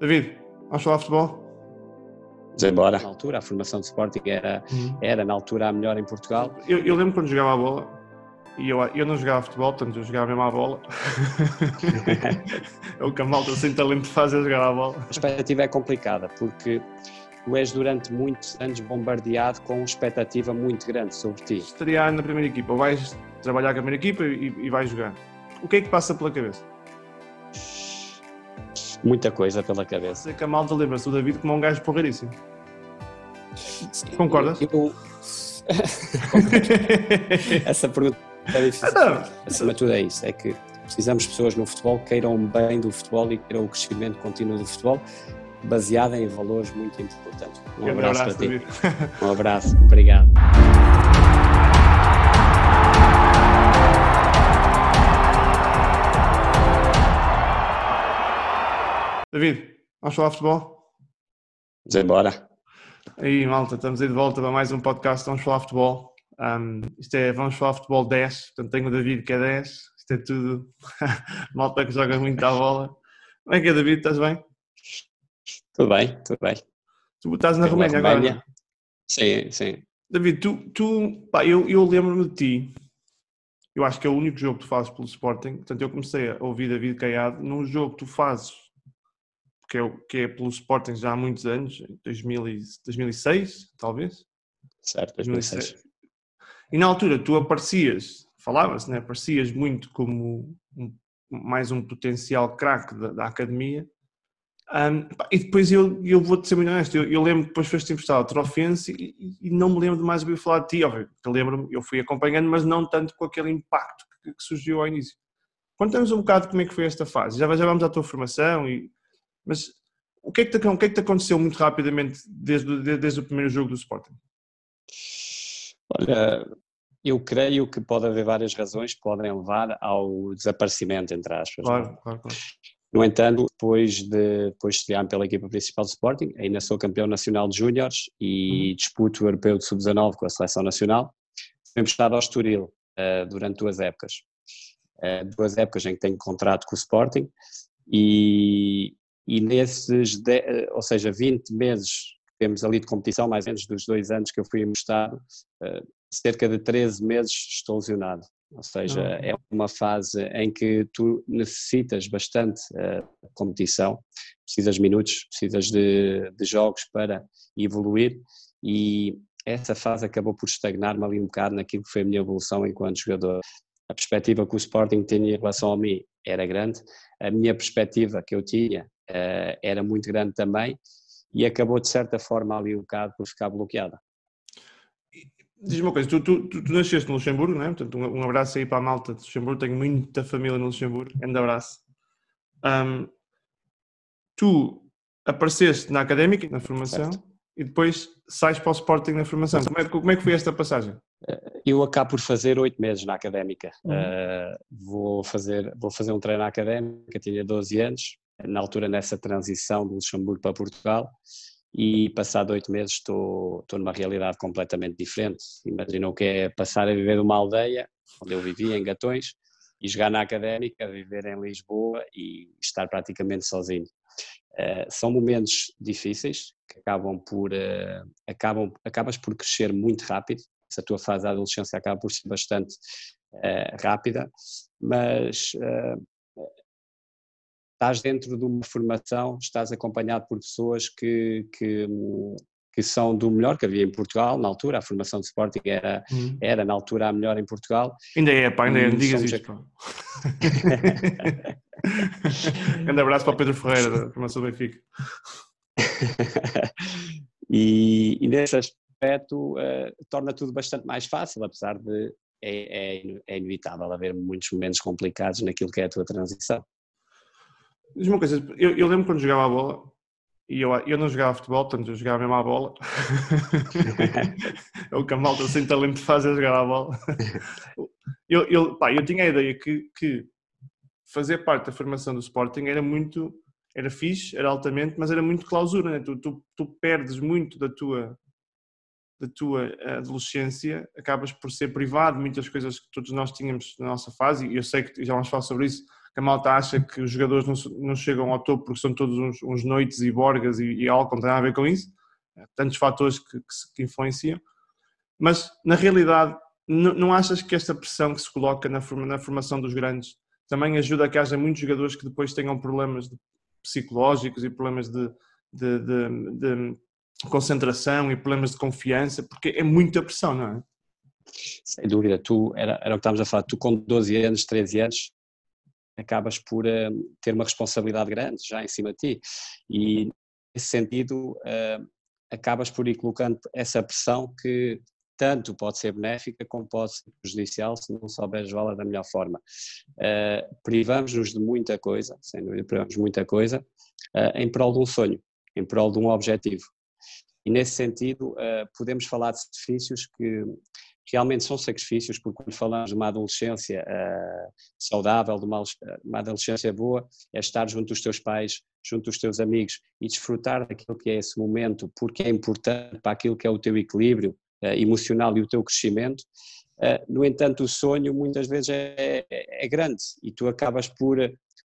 David, vamos falar de futebol? Vamos embora. Na altura, a formação de Sporting era, uhum. era na altura a melhor em Portugal. Eu, eu lembro quando jogava a bola, e eu, eu não jogava futebol, portanto eu jogava mesmo a bola. é o que a malta sem talento faz é jogar a bola. A expectativa é complicada, porque tu és durante muitos anos bombardeado com uma expectativa muito grande sobre ti. Estrear na primeira equipa, ou vais trabalhar com a primeira equipa e, e vais jogar. O que é que passa pela cabeça? Muita coisa pela cabeça. Que a malta lembra-se do David como um gajo porreiríssimo. Concordas? Eu... Essa pergunta é difícil. Ah, Acima de tudo é isso, é que precisamos de pessoas no futebol que queiram bem do futebol e queiram o crescimento contínuo do futebol, baseado em valores muito importantes. Um abraço, abraço para ti. Um abraço, obrigado. David, vamos falar de futebol? Vamos embora. Aí, malta, estamos aí de volta para mais um podcast Vamos falar de futebol. Um, isto é Vamos falar de futebol 10, portanto tenho o David que é 10, isto é tudo malta que joga muito à bola. Como é que é, David? Estás bem? Tudo bem, tudo bem. Tu estás na Roménia, Roménia agora? Sim, sim. David, tu, tu pá, eu, eu lembro-me de ti, eu acho que é o único jogo que tu fazes pelo Sporting, portanto eu comecei a ouvir David Caiado num jogo que tu fazes que é, que é pelo Sporting já há muitos anos, 2000 e, 2006, talvez. Certo, 2006. 2006. E na altura tu aparecias, falava-se, né? aparecias muito como um, mais um potencial craque da, da, academia. Um, e depois eu, eu vou-te ser muito honesto, eu, eu lembro que depois foste emprestado a Trofense e, e, não me lembro de mais ouvir falar de ti, óbvio, que lembro-me, eu fui acompanhando, mas não tanto com aquele impacto que, que surgiu ao início. Conta-nos um bocado como é que foi esta fase, já, já vamos à tua formação e mas o que é que te, que é que te aconteceu muito rapidamente desde, desde, desde o primeiro jogo do Sporting? Olha, eu creio que pode haver várias razões que podem levar ao desaparecimento, entre aspas. É? Claro, claro, claro. No entanto, depois de depois de estrear pela equipa principal do Sporting, ainda sou campeão nacional de Júniores e uhum. disputo o Europeu de Sub-19 com a seleção nacional. Fui emprestado ao Estoril uh, durante duas épocas. Uh, duas épocas em que tenho contrato com o Sporting e, e nesses, de, eh, ou seja, 20 meses que temos ali de competição, mais ou menos dos dois anos que eu fui emprestado, eh, cerca de 13 meses estou lesionado. Ou seja, uhum. é uma fase em que tu necessitas bastante uh, competição, precisas de minutos, precisas de, de, jogos para evoluir e essa fase acabou por estagnar-me ali um bocado naquilo que foi a minha evolução enquanto jogador. A perspectiva que o Sporting tinha em relação a mim era grande, a minha perspectiva que eu tinha uh, era muito grande também e acabou de certa forma ali um bocado por ficar bloqueada. Diz-me uma coisa, tu, tu, tu, tu, nasceste no Luxemburgo, não é? Portanto, um, abraço aí para a malta de Luxemburgo, tenho muita família no Luxemburgo, grande abraço. Um, tu apareceste na académica, na formação, certo. e depois sais para o Sporting na formação. Como é, como é, que foi esta passagem? Eh, eu acabo por fazer oito meses na académica. Uhum. Uh, vou, fazer, vou fazer um treino na académica, tinha 12 anos, na altura nessa transição do Luxemburgo para Portugal e passado oito meses estou, estou numa realidade completamente diferente. Imagina o que é passar a viver numa aldeia, onde eu vivia, em Gatões, e jogar na académica, viver em Lisboa e estar praticamente sozinho. Uh, são momentos difíceis que acabam por uh, acabam acabas por crescer muito rápido essa tua fase da adolescência acaba por ser bastante uh, rápida mas estás dentro de uma formação, estás acompanhado por pessoas que, que, que são do melhor que havia em Portugal, na altura, a formação de Sporting era, hum. era na altura a melhor em Portugal. Ainda é, pá, ainda é, não digas isto. A... Grande abraço para o Pedro Ferreira, da formação do Benfica. e, e nesse aspecto uh, torna tudo bastante mais fácil, apesar de é, é, é inevitável haver muitos momentos complicados naquilo que é a tua transição. Diz uma coisa, eu, eu, lembro quando jogava a bola, e eu, eu não jogava futebol, portanto eu jogava mesmo a bola. é o que a malta sem talento faz é jogar a bola. eu, eu, pá, eu tinha a ideia que, que fazer parte da formação do Sporting era muito, era fixe, era altamente, mas era muito clausura, né? tu, tu, tu perdes muito da tua da tua adolescência, acabas por ser privado de muitas coisas que todos nós tínhamos na nossa fase, e eu sei que já vamos falar sobre isso, a malta acha que os jogadores não, não chegam ao topo porque são todos uns, uns noites e borgas e, e álcool, não tem nada a ver com isso. Tantos fatores que, que, que influenciam. Mas, na realidade, não, achas que esta pressão que se coloca na, na formação dos grandes também ajuda a que haja muitos jogadores que depois tenham problemas psicológicos e problemas de, de, de, de concentração e problemas de confiança, porque é muita pressão, não é? Sem dúvida, tu, era, era o que estávamos a falar, tu com 12 anos, 13 anos, acabas por uh, ter uma responsabilidade grande já em cima de ti e nesse sentido uh, acabas por ir colocando essa pressão que tanto pode ser benéfica como pode ser prejudicial se não souberes vê-la da melhor forma. Uh, privamos-nos de muita coisa, sem dúvida privamos muita coisa, em prol de um sonho, em prol de um objetivo. E nesse sentido podemos falar de sacrifícios que realmente são sacrifícios, porque quando falamos de uma adolescência uh, saudável, de uma, uma, adolescência boa, é estar junto dos teus pais, junto dos teus amigos e desfrutar daquilo que é esse momento, porque é importante para aquilo que é o teu equilíbrio uh, emocional e o teu crescimento. Uh, no entanto, o sonho muitas vezes é, é, é, grande e tu acabas por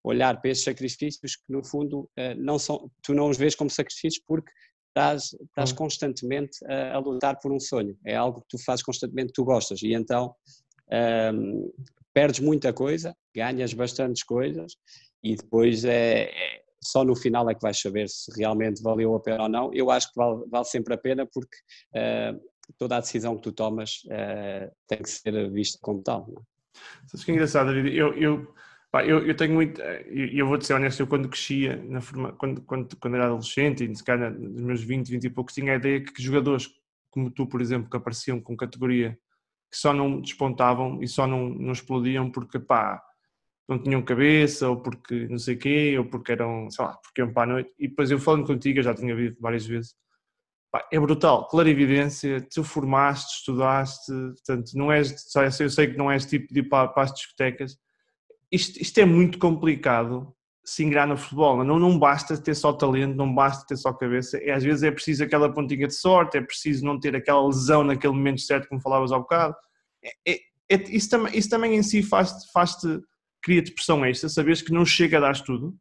olhar para esses sacrifícios que no fundo não são, tu não os vês como sacrifícios porque estás, estás hum. constantemente a, a, lutar por um sonho. É algo que tu fazes constantemente que tu gostas. E então um, perdes muita coisa, ganhas bastantes coisas e depois é, é, só no final é que vais saber se realmente valeu a pena ou não. Eu acho que vale, vale sempre a pena porque uh, toda a decisão que tu tomas uh, tem que ser vista como tal. Não é? Sabes que é engraçado, eu, eu Pá, eu, eu tenho muito, e eu, vou te ser honesto, eu quando crescia, na forma, quando, quando, quando era adolescente, e se calhar nos meus 20, 20 e poucos, tinha a ideia que jogadores como tu, por exemplo, que apareciam com categoria, que só não despontavam e só não, não explodiam porque, pá, não tinham cabeça, ou porque não sei quê, ou porque eram, sei lá, porque iam para a noite. E depois eu falando contigo, eu já tinha visto várias vezes, pá, é brutal, clarividência, tu formaste, estudaste, portanto, não és, só eu sei que não és tipo de ir para, para as discotecas, isto, isto é muito complicado se ingrar no futebol. Não, não basta ter só talento, não basta ter só cabeça. É, às vezes é preciso aquela pontinha de sorte, é preciso não ter aquela lesão naquele momento certo, como falavas há bocado. É, é, é isso, também, isso também em si faz-te, faz-te cria-te pressão extra, saberes que não chega a dar tudo.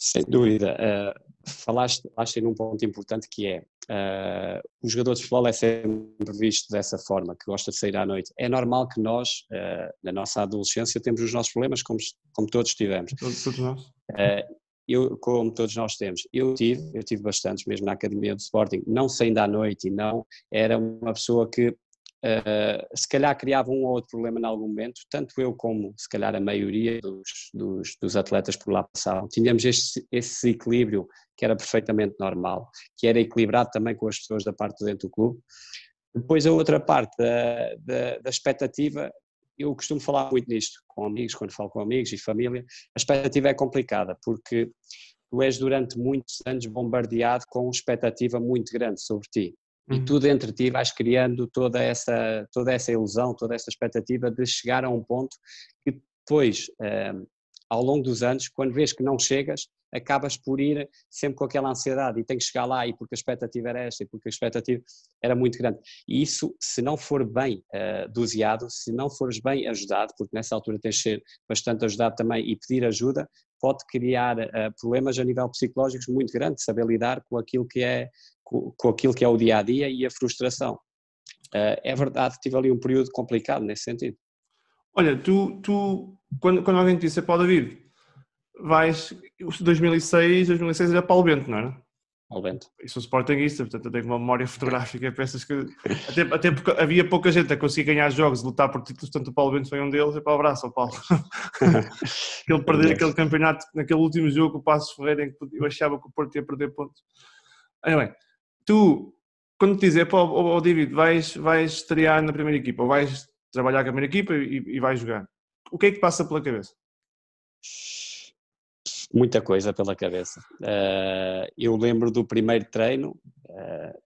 Sem dúvida. Uh, falaste, falaste num ponto importante que é uh, o jogador de futebol é sempre visto dessa forma, que gosta de sair à noite. É normal que nós, uh, na nossa adolescência, temos os nossos problemas, como, como todos tivemos. Todos, todos nós. Uh, eu, como todos nós temos, eu tive, eu tive bastantes mesmo na academia do Sporting, não saindo à noite e não, era uma pessoa que Uh, se calhar criava um ou outro problema em algum momento, tanto eu como se calhar a maioria dos, dos, dos atletas por lá passavam. Tínhamos este, esse equilíbrio que era perfeitamente normal, que era equilibrado também com as pessoas da parte dentro do clube. Depois a outra parte da, da, da expectativa, eu costumo falar muito nisto com amigos, quando falo com amigos e família, a expectativa é complicada, porque tu és durante muitos anos bombardeado com expectativa muito grande sobre ti. E uhum. tu dentro de ti vais criando toda essa, toda essa ilusão, toda essa expectativa de chegar a um ponto que depois, eh, ao longo dos anos, quando vês que não chegas, acabas por ir sempre com aquela ansiedade e tem que chegar lá e porque a expectativa era esta e porque a expectativa era muito grande. E isso, se não for bem uh, doseado, se não fores bem ajudado, porque nessa altura tens de ser bastante ajudado também e pedir ajuda, pode criar uh, problemas a nível psicológico muito grandes, saber lidar com aquilo que é com, com aquilo que é o dia a dia e a frustração. Uh, é verdade, tive ali um período complicado nesse sentido. Olha, tu, tu quando, quando alguém te disse, Paulo David, vais, 2006, 2006 era Paulo Bento, não era? Paulo Bento. E sou sportinguista, portanto eu tenho uma memória fotográfica, pensas que, até, até porque havia pouca gente a conseguir ganhar jogos, lutar por títulos, portanto o Paulo Bento foi um deles, e para o abraço ao Paulo. ele perder aquele campeonato, naquele último jogo, o Passos Ferreira, em que eu achava que o Porto ia perder pontos. Anyway, tu, quando te dizer, pô, oh, oh, David, vais, vais estrear na primeira equipa, ou vais trabalhar com a primeira equipa e, e vais jogar, o que é que passa pela cabeça? Muita coisa pela cabeça. Uh, eu lembro do primeiro treino, uh,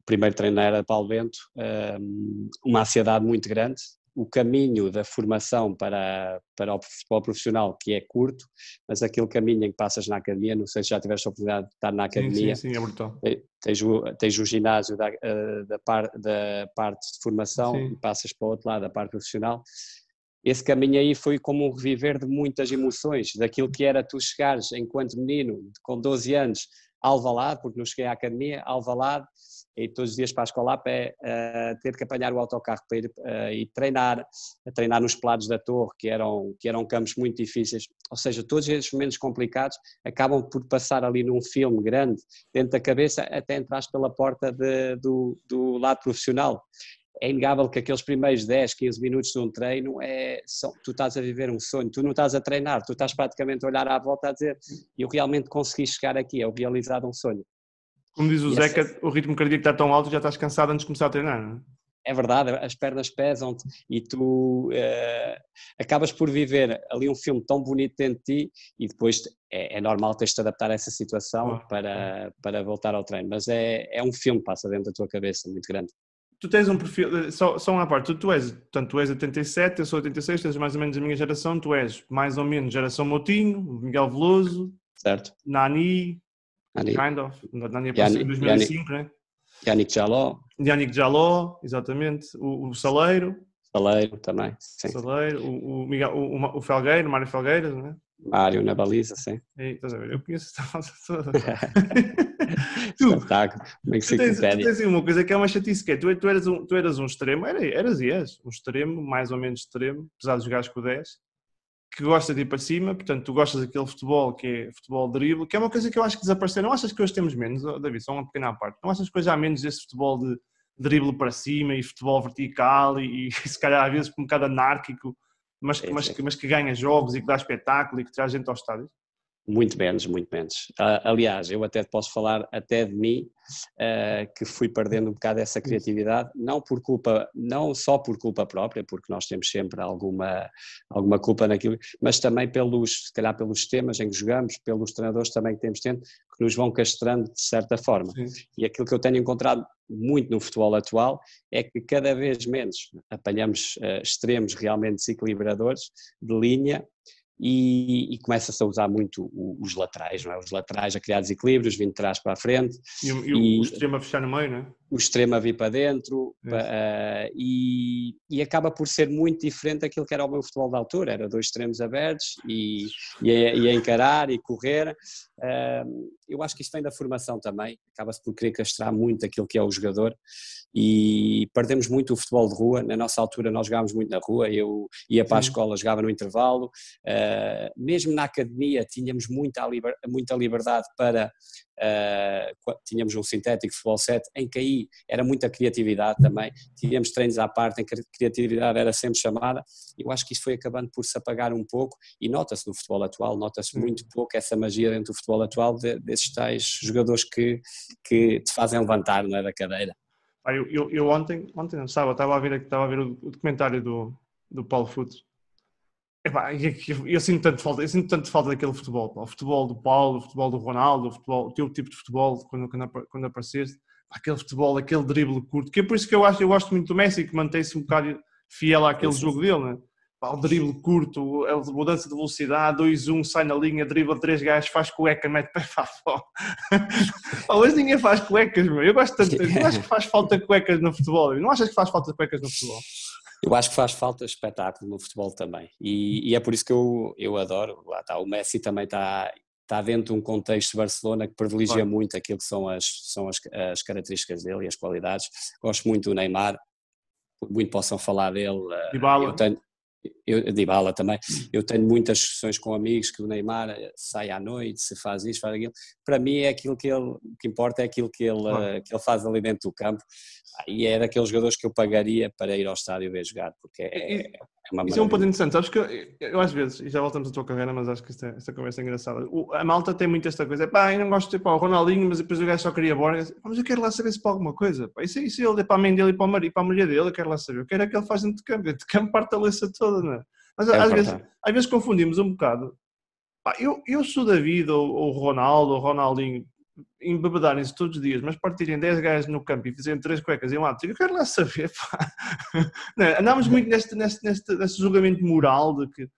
o primeiro treino era Paulo Bento, uh, uma ansiedade muito grande, o caminho da formação para, para o futebol profissional, que é curto, mas aquele caminho em que passas na academia, não sei se já tiveste a oportunidade de estar na academia. Sim, sim, sim é brutal. Tens o, tens o ginásio da, da, par, da parte de formação sim. e passas para o outro lado, da parte profissional. Esse caminho aí foi como um reviver de muitas emoções, daquilo que era tu chegares enquanto menino, com 12 anos, Alvalade, porque não cheguei à academia, Alvalade, e todos os dias para a escola a pé, uh, ter que apanhar o autocarro para ir uh, e treinar, treinar nos pelados da torre, que eram, que eram campos muito difíceis, ou seja, todos esses momentos complicados acabam por passar ali num filme grande, dentro da cabeça, até entraste pela porta de, do, do lado profissional é inegável que aqueles primeiros 10, 15 minutos de um treino é, são, tu estás a viver um sonho, tu não estás a treinar, tu estás praticamente a olhar à volta a dizer eu realmente consegui chegar aqui, é o realizado um sonho. Como diz o e Zeca, essa... o ritmo cardíaco está tão alto já estás cansado antes de começar a treinar, não é? É verdade, as pernas pesam-te e tu uh, acabas por viver ali um filme tão bonito dentro de ti e depois é, é normal teres de adaptar a essa situação para, para voltar ao treino, mas é, é um filme que passa dentro da tua cabeça muito grande tu tens um perfil, só, só uma parte, tu, tu és, portanto, tu és 87, eu sou 86, tens mais ou menos a minha geração, tu és mais ou menos geração Motinho, Miguel Veloso, certo. Nani, Nani. kind of, Nani apareceu em 2005, né? Yannick Jaló. Yannick Jaló, exatamente, o, o Saleiro. Saleiro também, sim. Saleiro, o, o, Miguel, o, o Felgueiro, Mário Felgueiras, né? Mário na baliza, sim. E, estás a ver? Eu conheço esta baliza toda. tu, Espetáculo. Como é que tu, tens, tu tens uma coisa que é uma chatice, que é, tu, tu, eras um, tu eras um extremo, era, eras e és, um extremo, mais ou menos extremo, apesar de jogares com o 10, que gosta de ir para cima, portanto tu gostas daquele futebol que é futebol drible, que é uma coisa que eu acho que desapareceu. Não achas que hoje temos menos, David, só uma pequena parte, não achas que hoje há menos desse futebol de drible para cima e futebol vertical e, e se calhar às vezes um bocado anárquico, mas, mas, mas que ganha jogos e que dá espetáculo e que traz gente aos estádios? Muito menos, muito menos. Uh, aliás, eu até posso falar até de mim, uh, que fui perdendo um bocado essa criatividade, não por culpa, não só por culpa própria, porque nós temos sempre alguma, alguma culpa naquilo, mas também pelos, se calhar pelos sistemas em que jogamos, pelos treinadores também que temos tendo, que nos vão castrando de certa forma. Sim. E aquilo que eu tenho encontrado muito no futebol atual é que cada vez menos apanhamos uh, extremos realmente desequilibradores de linha e, e começa-se a usar muito os laterais, não é? Os laterais a criar desequilíbrios, vindo de trás para a frente. E, e, o extremo a fechar no meio, não é? O extremo a vir para dentro uh, e, e, acaba por ser muito diferente daquilo que era o meu futebol da altura. Era dois extremos abertos e, e, a, e a encarar e correr. Uh, eu acho que isto vem da formação também, acaba-se por querer castrar muito aquilo que é o jogador e perdemos muito o futebol de rua. Na nossa altura nós jogávamos muito na rua, eu ia para a escola, jogava no intervalo, uh, mesmo na academia tínhamos muita, liber, muita liberdade para, uh, tínhamos um sintético futebol 7, em que aí era muita criatividade também, tínhamos treinos à parte em que a criatividade era sempre chamada, eu acho que isso foi acabando por se apagar um pouco e nota-se no futebol atual, nota-se muito pouco essa magia dentro do futebol atual de, desses tais jogadores que, que te fazem levantar não é, da cadeira. Eu, eu, eu, ontem, ontem não sábado, estava a ver, estava a ver o, o documentário do, do Paulo Futre. Epá, eu, eu, eu, sinto tanto falta, eu sinto tanto falta daquele futebol, o futebol do Paulo, o futebol do Ronaldo, o, futebol, o teu tipo de futebol quando, quando, quando apareceste, aquele futebol, aquele drible curto, que é por isso que eu acho, eu gosto muito do Messi, que mantém-se um bocado fiel àquele jogo dele, né? o drible curto, a mudança de velocidade, 2-1, sai na linha, dribla três gajos, faz cueca, mete pé para fora. Hoje ninguém faz cuecas, meu. Eu gosto tanto, eu acho que faz falta cuecas no futebol. Não achas que faz falta cuecas no futebol? Eu acho que faz falta espetáculo no futebol também. E, e é por isso que eu, eu adoro. Lá está, o Messi também está, está dentro de um contexto de Barcelona que privilegia claro. muito aquilo que são, as, são as, as características dele e as qualidades. Gosto muito do Neymar, muito possam falar dele. Dybala. Eu tenho, eu, de bala também, hum. eu tenho muitas discussões com amigos que o Neymar eh, sai à noite, se faz isto, faz aquilo, para mim é aquilo que ele, o que importa é aquilo que ele, claro. que ele faz ali dentro do campo, e é daqueles jogadores que eu pagaria para ir ao estádio ver jogar, porque é, é uma Isso é um ponto interessante, sabes que eu, eu, às vezes, e já voltamos à tua carreira, mas acho que esta, esta conversa é engraçada. O, a malta tem muito esta coisa, pá, eu não gosto de pá, o Ronaldinho, mas depois o gajo só queria Borges, mas eu quero lá saber se para alguma coisa, pá, isso, isso ele é para a mãe dele e para a, marido, para a mulher dele, eu quero lá saber, eu quero é que ele faz dentro de campo, dentro de campo parte a leça toda, não é? Mas é às, vezes, às vezes confundimos um bocado, pá, eu, eu sou David ou, ou Ronaldo ou Ronaldinho, embebedarem-se todos os dias, mas partirem 10 gajos no campo e fizerem 3 cuecas e um lado, eu quero lá saber, pá. Não, é? andámos muito neste, neste, neste, neste julgamento moral de que,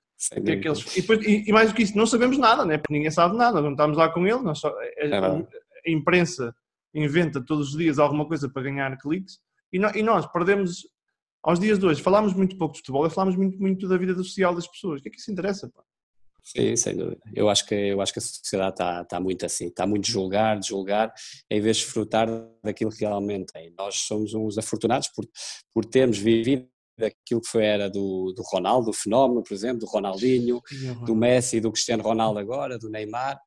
que aqueles, e, depois, e, e, mais do que isso, não sabemos nada, né? porque ninguém sabe nada, não estamos lá com ele, só, a, é a, a, imprensa inventa todos os dias alguma coisa para ganhar cliques e, no, e nós perdemos aos dias de hoje, falámos muito pouco de futebol e falámos muito, muito da vida social das pessoas. O que é que isso interessa? Pá? Sim, sem dúvida. Eu acho que, eu acho que a sociedade está, está muito assim, está muito julgar, julgar, em vez de desfrutar daquilo que realmente é. Nós somos uns afortunados por, por termos vivido aquilo que foi era do, do Ronaldo, do fenómeno, por exemplo, do Ronaldinho, do Messi, do Cristiano Ronaldo agora, do Neymar,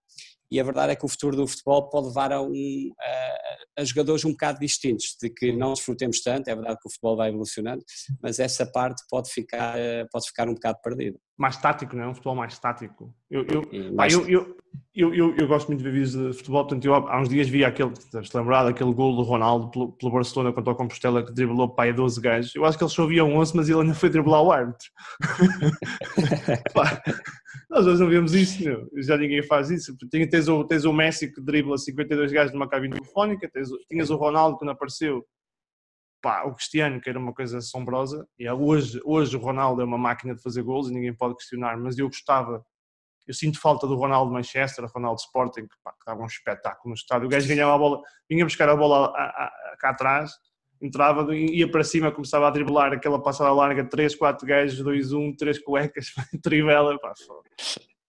e a verdade é que o futuro do futebol pode levar a, um, a, a, jogadores um bocado distintos, de que não desfrutemos tanto, é verdade que o futebol vai evolucionando, mas essa parte pode ficar, pode ficar um bocado perdida. Mais tático, não é? Um futebol mais tático. Eu, eu, pá, eu, eu, eu, eu, eu, gosto muito de ver vídeos de futebol, portanto eu há uns dias vi aquele, deves lembrar, aquele gol do Ronaldo pelo, pelo Barcelona contra o Compostela que driblou para aí 12 gajos. Eu acho que ele só via 11, mas ele ainda foi driblar o árbitro. Nós hoje não vemos isso, meu. já ninguém faz isso. Tens o, tens o Messi que dribla 52 gajos numa cabine telefónica, tens, tinhas o Ronaldo quando apareceu, pá, o Cristiano, que era uma coisa assombrosa, e é hoje, hoje o Ronaldo é uma máquina de fazer gols e ninguém pode questionar, mas eu gostava, eu sinto falta do Ronaldo Manchester, Ronaldo Sporting, que, pá, que dava um espetáculo no estádio. O gajo ganhava a bola, vinha buscar a bola a, a, a, cá atrás entrava, ia para cima, começava a driblar aquela passada larga, 3, 4 gajos, 2, 1, 3 cuecas, trivela, pá,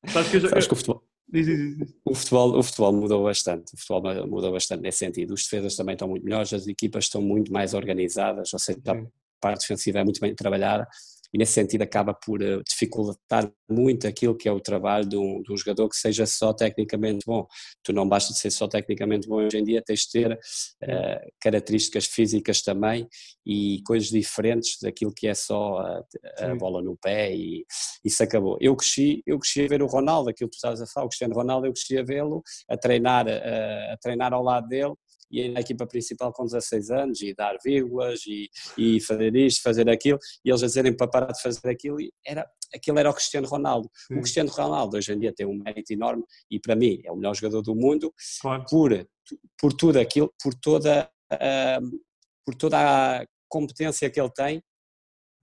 Sabes que, eu, Sabes que o futebol... Diz, diz, diz. O futebol, o futebol mudou bastante, o futebol mudou bastante nesse sentido. Os defesas também estão muito melhores, as equipas estão muito mais organizadas, ou seja, a parte defensiva é muito bem trabalhada e nesse sentido acaba por uh, dificultar muito aquilo que é o trabalho de um, de um, jogador que seja só tecnicamente bom. Tu não basta de ser só tecnicamente bom hoje em dia, tens de ter uh, características físicas também e coisas diferentes daquilo que é só a, a bola no pé e isso acabou. Eu cresci, eu cresci a ver o Ronaldo, aquilo que tu estavas a falar, o Cristiano Ronaldo, eu cresci a vê-lo, a treinar, a, a treinar ao lado dele e na equipa principal com 16 anos e dar vírgulas e, e fazer isto, fazer aquilo, e eles a dizerem para parar de fazer aquilo, e era, aquilo era o Cristiano Ronaldo. Sim. O Cristiano Ronaldo hoje em dia tem um mérito enorme e para mim é o melhor jogador do mundo claro. por, por tudo aquilo, por toda, uh, por toda a competência que ele tem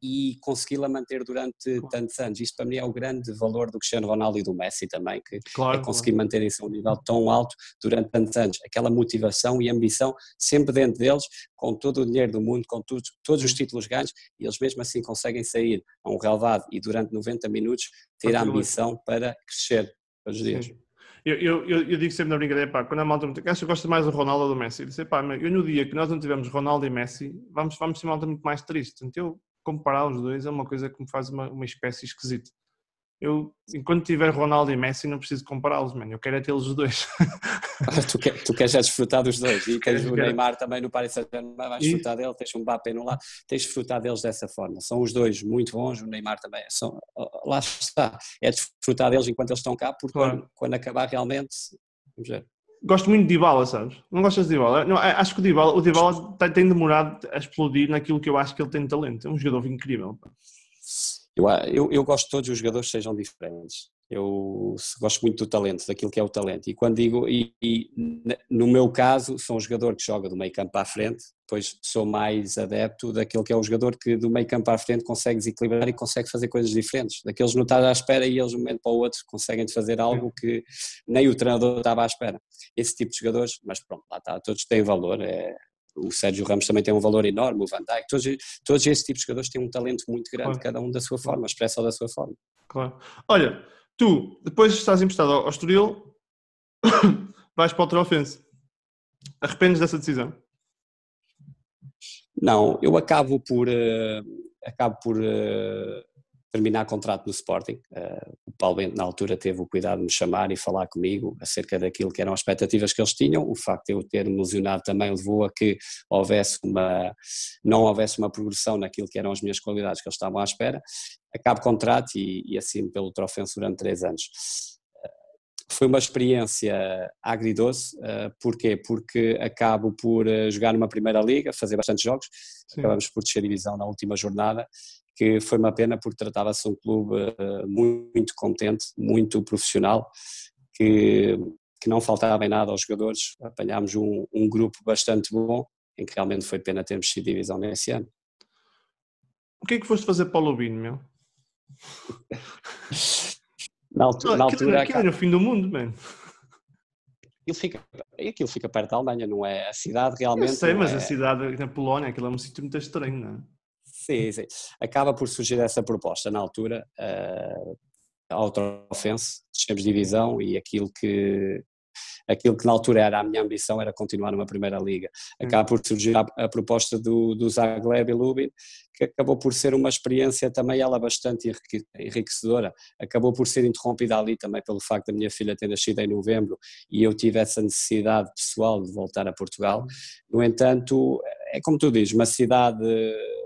e consegui-la manter durante claro. tantos anos. Isto para mim é o grande valor do Cristiano Ronaldo e do Messi também, que claro, é conseguir claro. manterem-se a um nível tão alto durante tantos anos. Aquela motivação e ambição sempre dentro deles, com todo o dinheiro do mundo, com todos, todos os títulos ganhos, e eles mesmo assim conseguem sair a um relevado e durante 90 minutos ter a ambição para crescer todos os dias. Eu, eu, eu, digo sempre na brincadeira, pá, quando a malta me diz, que gosta mais do Ronaldo ou do Messi? Eu disse, pá, eu no dia que nós não tivermos Ronaldo e Messi, vamos, vamos ser malta muito mais triste. Então eu comparar os dois é uma coisa que me faz uma, uma espécie esquisita. Eu, enquanto tiver Ronaldo e Messi, não preciso compará-los, mano. Eu quero é tê-los os dois. tu, tu queres já desfrutar dos dois. E tens o Neymar também no Paris Saint-Germain, vais desfrutar dele. Tens o Mbappé no lado, tens de desfrutar deles dessa forma. São os dois muito bons, o Neymar também. São, lá está. É desfrutar deles enquanto eles estão cá, porque claro. quando, quando acabar realmente, vamos ver gosto muito de Dybala, sabes? Não gostas de Dybala? Não, acho que o Dybala, o Dybala tem demorado a explodir naquilo que eu acho que ele tem talento. É um jogador incrível. Eu, eu, eu gosto de todos os jogadores sejam diferentes. Eu gosto muito do talento, daquilo que é o talento. E quando digo, e, e no meu caso, sou um jogador que joga do meio campo à frente, depois sou mais adepto daquele que é o jogador que do meio campo à frente consegue desequilibrar e consegue fazer coisas diferentes. Daqueles não estar à espera e eles de um momento para o outro conseguem fazer algo que nem o treinador estava à espera. Esse tipo de jogadores, mas pronto, lá está, todos têm valor. É, o Sérgio Ramos também tem um valor enorme, o Van Dijk, todos, todos esses tipos de jogadores têm um talento muito grande, claro. cada um da sua forma, expressa da sua forma. Claro. Olha, Tu, depois estás emprestado ao Estoril, vais para o Trofense. Arrependes dessa decisão? Não, eu acabo por, uh, acabo por uh, terminar contrato no Sporting. Uh, o Paulo Bento, na altura, teve o cuidado de me chamar e falar comigo acerca daquilo que eram as expectativas que eles tinham. O facto de eu ter me lesionado também levou a que houvesse uma, não houvesse uma progressão naquilo que eram as minhas qualidades que eles estavam à espera. Acabo contrato e, e assino pelo Trofense durante três anos. Foi uma experiência agridoce, uh, porquê? Porque acabo por jogar numa primeira liga, fazer bastantes jogos, Sim. acabamos por descer divisão na última jornada que foi uma pena porque tratava-se de um clube uh, muito competente, muito profissional, que, que não faltava em nada aos jogadores. Apanhámos um, um grupo bastante bom, em que realmente foi pena termos sido divisão nesse ano. O que é que foste fazer para o Lubino, meu? na altura, na altura aquilo, aquilo era o fim do mundo, mano. Aquilo fica, aquilo fica perto da Alemanha, não é? A cidade realmente. Eu sei, mas é... a cidade na Polónia, aquilo é um sítio muito estranho, não é? Sim, sim. Acaba por surgir essa proposta na altura, uh, auto-offense, descemos divisão e aquilo que, aquilo que na altura era a minha ambição era continuar numa primeira liga. Hum. Acaba por surgir a, a proposta do, do Zagleb e Lubin, que acabou por ser uma experiência também ela bastante enriquecedora. Acabou por ser interrompida ali também pelo facto da minha filha ter nascido em novembro e eu tive essa necessidade pessoal de voltar a Portugal. Hum. No entanto, é como tu dizes, uma cidade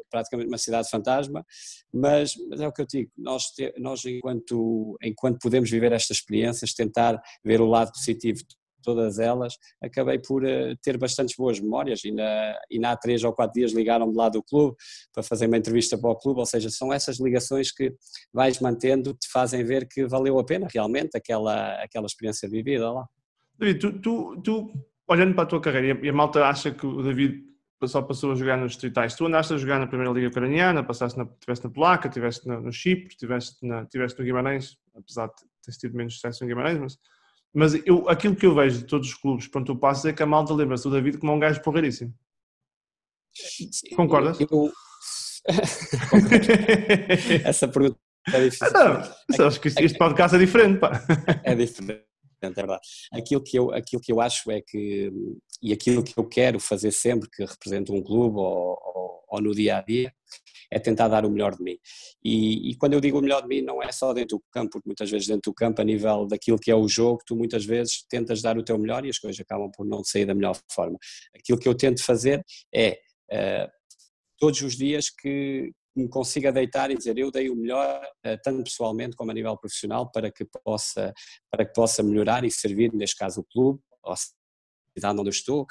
praticamente uma cidade fantasma, mas, mas é o que eu digo, nós, te, nós enquanto, enquanto podemos viver estas experiências, tentar ver o lado positivo de todas elas, acabei por uh, ter bastantes boas memórias e na, e na há três ou quatro dias ligaram-me lá do clube para fazer uma entrevista para o clube, ou seja, são essas ligações que vais mantendo, te fazem ver que valeu a pena realmente aquela, aquela experiência vivida lá. David, tu, tu, tu olhando para a tua carreira, e a malta acha que o David só passou a jogar nos distritais. Tu andaste a jogar na Primeira Liga Ucraniana, passaste na, estiveste na Polaca, estiveste no Chipre, estiveste, na, estiveste no Guimarães, apesar de teres tido menos sucesso em Guimarães, mas, mas eu, aquilo que eu vejo de todos os clubes quando tu passas é que a malta lembra-se do David como um gajo porreiríssimo. Concordas? Eu... Essa pergunta é difícil. Não, acho que este podcast é diferente, pá. É diferente é verdade. Aquilo que, eu, aquilo que eu acho é que, e aquilo que eu quero fazer sempre que represento um clube ou, ou, ou no dia a dia, é tentar dar o melhor de mim. E, e, quando eu digo o melhor de mim, não é só dentro do campo, porque muitas vezes dentro do campo, a nível daquilo que é o jogo, tu muitas vezes tentas dar o teu melhor e as coisas acabam por não sair da melhor forma. Aquilo que eu tento fazer é. Uh, todos os dias que, me consiga deitar e dizer eu dei o melhor, eh, tanto pessoalmente como a nível profissional, para que possa, para que possa melhorar e servir, neste caso, o clube, ou a cidade onde eu estou,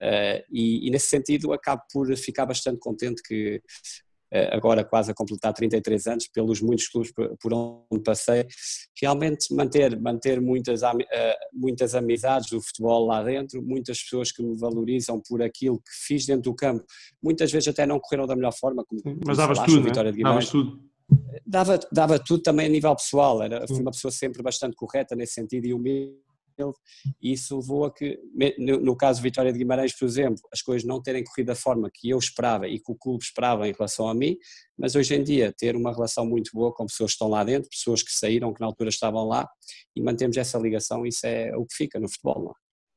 eh, e, e, nesse sentido acabo por ficar bastante contente que agora quase a completar 33 anos, pelos muitos clubes por onde passei, realmente manter, manter muitas, eh, muitas amizades do futebol lá dentro, muitas pessoas que me valorizam por aquilo que fiz dentro do campo, muitas vezes até não correram da melhor forma, como Mas davas tudo, né? Vitória de. Dava, dava tudo também a nível pessoal, era, fui uma pessoa sempre bastante correta nesse sentido e humilde e isso levou a que, no caso Vitória de Guimarães, por exemplo, as coisas não terem corrido da forma que eu esperava e que o clube esperava em relação a mim, mas hoje em dia ter uma relação muito boa com pessoas que estão lá dentro, pessoas que saíram, que na altura estavam lá, e mantemos essa ligação, isso é o que fica no futebol, não é?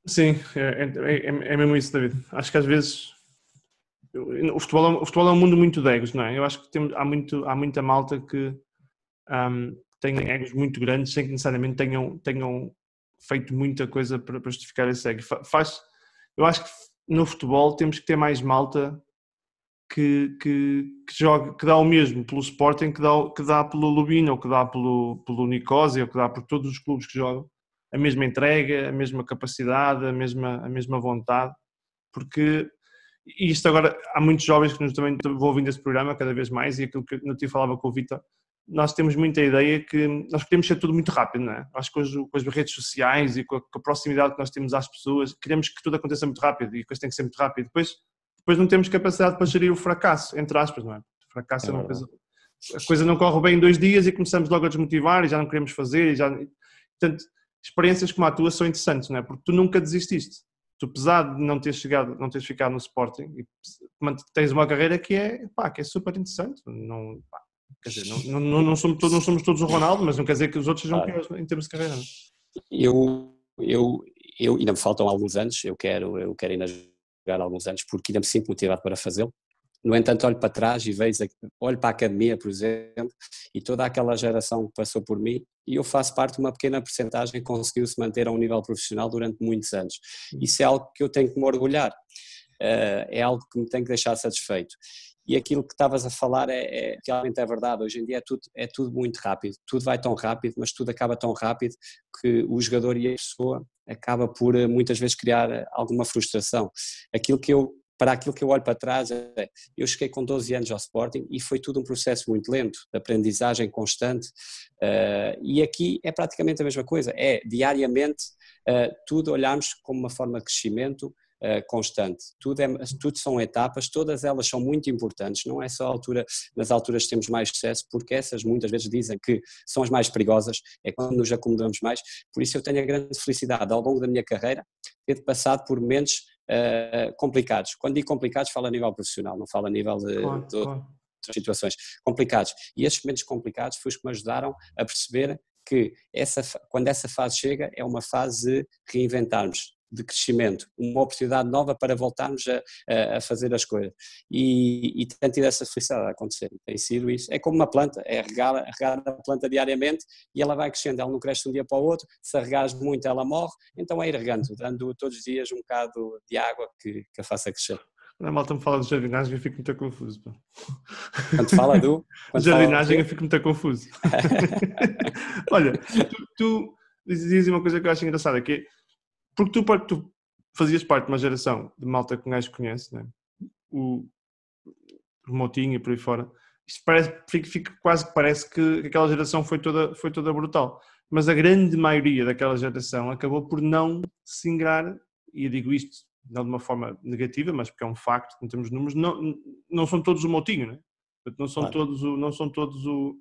Sim, é, é, é, é mesmo isso, David. Acho que às vezes o futebol, é o futebol é um mundo muito de egos, não é? Eu acho que tem, há, muito, há muita malta que um, tem egos muito grandes sem que necessariamente tenham, tenham feito muita coisa para, para justificar esse ego. Faz, eu acho que no futebol temos que ter mais malta que, que, que, joga, que dá o mesmo pelo Sporting, que dá, que dá pelo Lubino, ou que dá pelo, pelo Nicosia, ou que dá por todos os clubes que jogam, a mesma entrega, a mesma capacidade, a mesma, a mesma vontade, porque isto agora, há muitos jovens que nos também vão ouvindo esse programa cada vez mais, e aquilo que eu te falava com o Vitor, nós temos muita ideia que nós queremos ser tudo muito rápido, não é? Acho que hoje, com as redes sociais e com a, com a, proximidade que nós temos às pessoas, queremos que tudo aconteça muito rápido e que tem que ser muito rápido. Depois, depois não temos capacidade para gerir o fracasso, entre aspas, não é? O fracasso é, é uma coisa. A coisa não corre bem em dois dias e começamos logo a desmotivar e já não queremos fazer. E já... Portanto, experiências como a tua são interessantes, não é? Porque tu nunca desististe. Tu, apesar de não teres chegado, não teres ficado no Sporting, tens uma carreira que é, pá, que é super interessante. Não, pá, Quer dizer, não, não, não, somos todos, não somos todos o Ronaldo, mas não quer dizer que os outros sejam piores em termos de carreira. É? Eu, eu, eu ainda me faltam alguns anos, eu quero, eu quero ainda jogar alguns anos porque ainda me sinto motivado para fazê-lo. No entanto, olho para trás e vejo, olho para a academia, por exemplo, e toda aquela geração que passou por mim, e eu faço parte de uma pequena porcentagem que conseguiu se manter a um nível profissional durante muitos anos. Isso é algo que eu tenho que me orgulhar, eh, é algo que me tem que deixar satisfeito e aquilo que estavas a falar é, é, realmente é verdade. Hoje em dia é tudo, é tudo muito rápido, tudo vai tão rápido, mas tudo acaba tão rápido que o jogador e a pessoa acaba por eh, muitas vezes criar eh, alguma frustração. Aquilo que eu para aquilo que eu olho para trás, é, eu cheguei com 12 anos ao Sporting e foi tudo um processo muito lento, de aprendizagem constante, uh, e aqui é praticamente a mesma coisa, é diariamente tudo olharmos como uma forma de crescimento, uh, constante. Tudo, é, tudo são etapas, todas elas são muito importantes, não é só a altura, nas alturas que temos mais sucesso, porque essas muitas vezes dizem que são as mais perigosas, é quando nos acomodamos mais, por isso eu tenho a grande felicidade ao longo da minha carreira ter passado por momentos uh, complicados. Quando digo complicados, falo a nível profissional, não falo a nível de, claro, de claro. situações complicadas. E esses momentos complicados foi os que me ajudaram a perceber que essa, quando essa fase chega é uma fase de reinventarmos, de crescimento, uma oportunidade nova para voltarmos a, a fazer as coisas. E, e tem tido essa felicidade a acontecer. Tem sido isso. É como uma planta, é regar, regar a planta diariamente e ela vai crescendo. Ela não cresce de um dia para o outro. Se regares muito, ela morre. Então é ir regando, dando todos os dias um bocado de água que, que a faça crescer. Quando a malta me fala de jardinagem, eu fico muito confuso. Pá. Quando fala do. Quando jardinagem, fala... eu fico muito confuso. Olha, tu, tu dizes uma coisa que eu acho engraçada, que é porque tu, tu fazias parte de uma geração de malta que um gajo conhece, né? o, o Motinho e por aí fora. Isto parece, fica, fica, quase que parece que aquela geração foi toda, foi toda brutal. Mas a grande maioria daquela geração acabou por não se ingrar, e eu digo isto não de uma forma negativa, mas porque é um facto, termos de números, não, não são todos o Motinho, né? não são claro. todos o, não são todos o,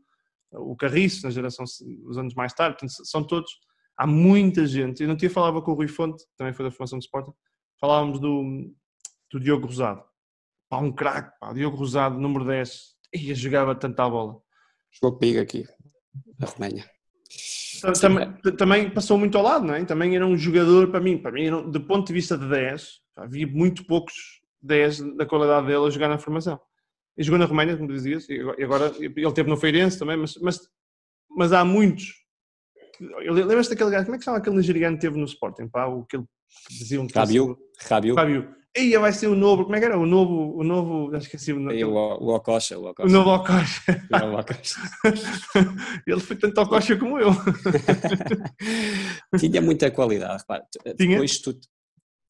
o Carriço na geração, os anos mais tarde, são todos há muita gente. Eu não tinha falava com o Rui Fonte, que também foi da formação de Sporting, falávamos do, do Diogo Rosado. Pá, um craque, pá, Diogo Rosado, número 10. E jogava tanta bola. Jogou comigo aqui, na Roménia. Também, também, passou muito ao lado, não é? Também era um jogador para mim, para mim, era, do ponto de vista de 10, havia muito poucos 10 da qualidade dele a jogar na formação. E jogou na Roménia, como dizias, e agora ele teve no Feirense também, mas, mas, mas há muitos Lembras-te daquele gajo, como é que chama aquele nigeriano que teve no Sporting? Pá, o que ele dizia um Rabiu. Rabiu. Rabiu. Aí vai ser o novo, como é que era? O novo, o novo, já esqueci o nome. O, o Ococha, o Ococha. O novo Ococha. ele foi tanto Ococha como eu. Tinha muita qualidade, repara. Tinha? Depois tu...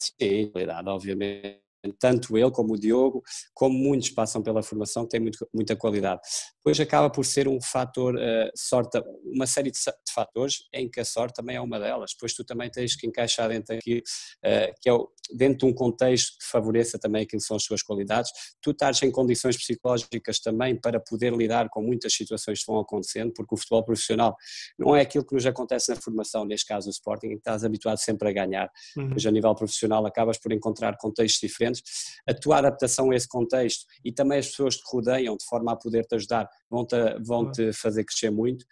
Sim, qualidade, obviamente tanto ele como o Diogo, como muitos passam pela formação, tem muito, muita qualidade. Depois acaba por ser um fator, uh, sorte, uma série de, de, fatores em que a sorte também é uma delas. Depois tu também tens que encaixar dentro aqui, uh, que é o, dentro de um contexto que favoreça também aquilo que são as suas qualidades. Tu estás em condições psicológicas também para poder lidar com muitas situações que vão acontecendo, porque o futebol profissional não é aquilo que nos acontece na formação, neste caso o Sporting, em que estás habituado sempre a ganhar. Uhum. Mas a nível profissional acabas por encontrar contextos diferentes diferentes, a tua adaptação a esse contexto e também as pessoas que te rodeiam de forma a poder-te ajudar vão-te vão -te fazer crescer muito.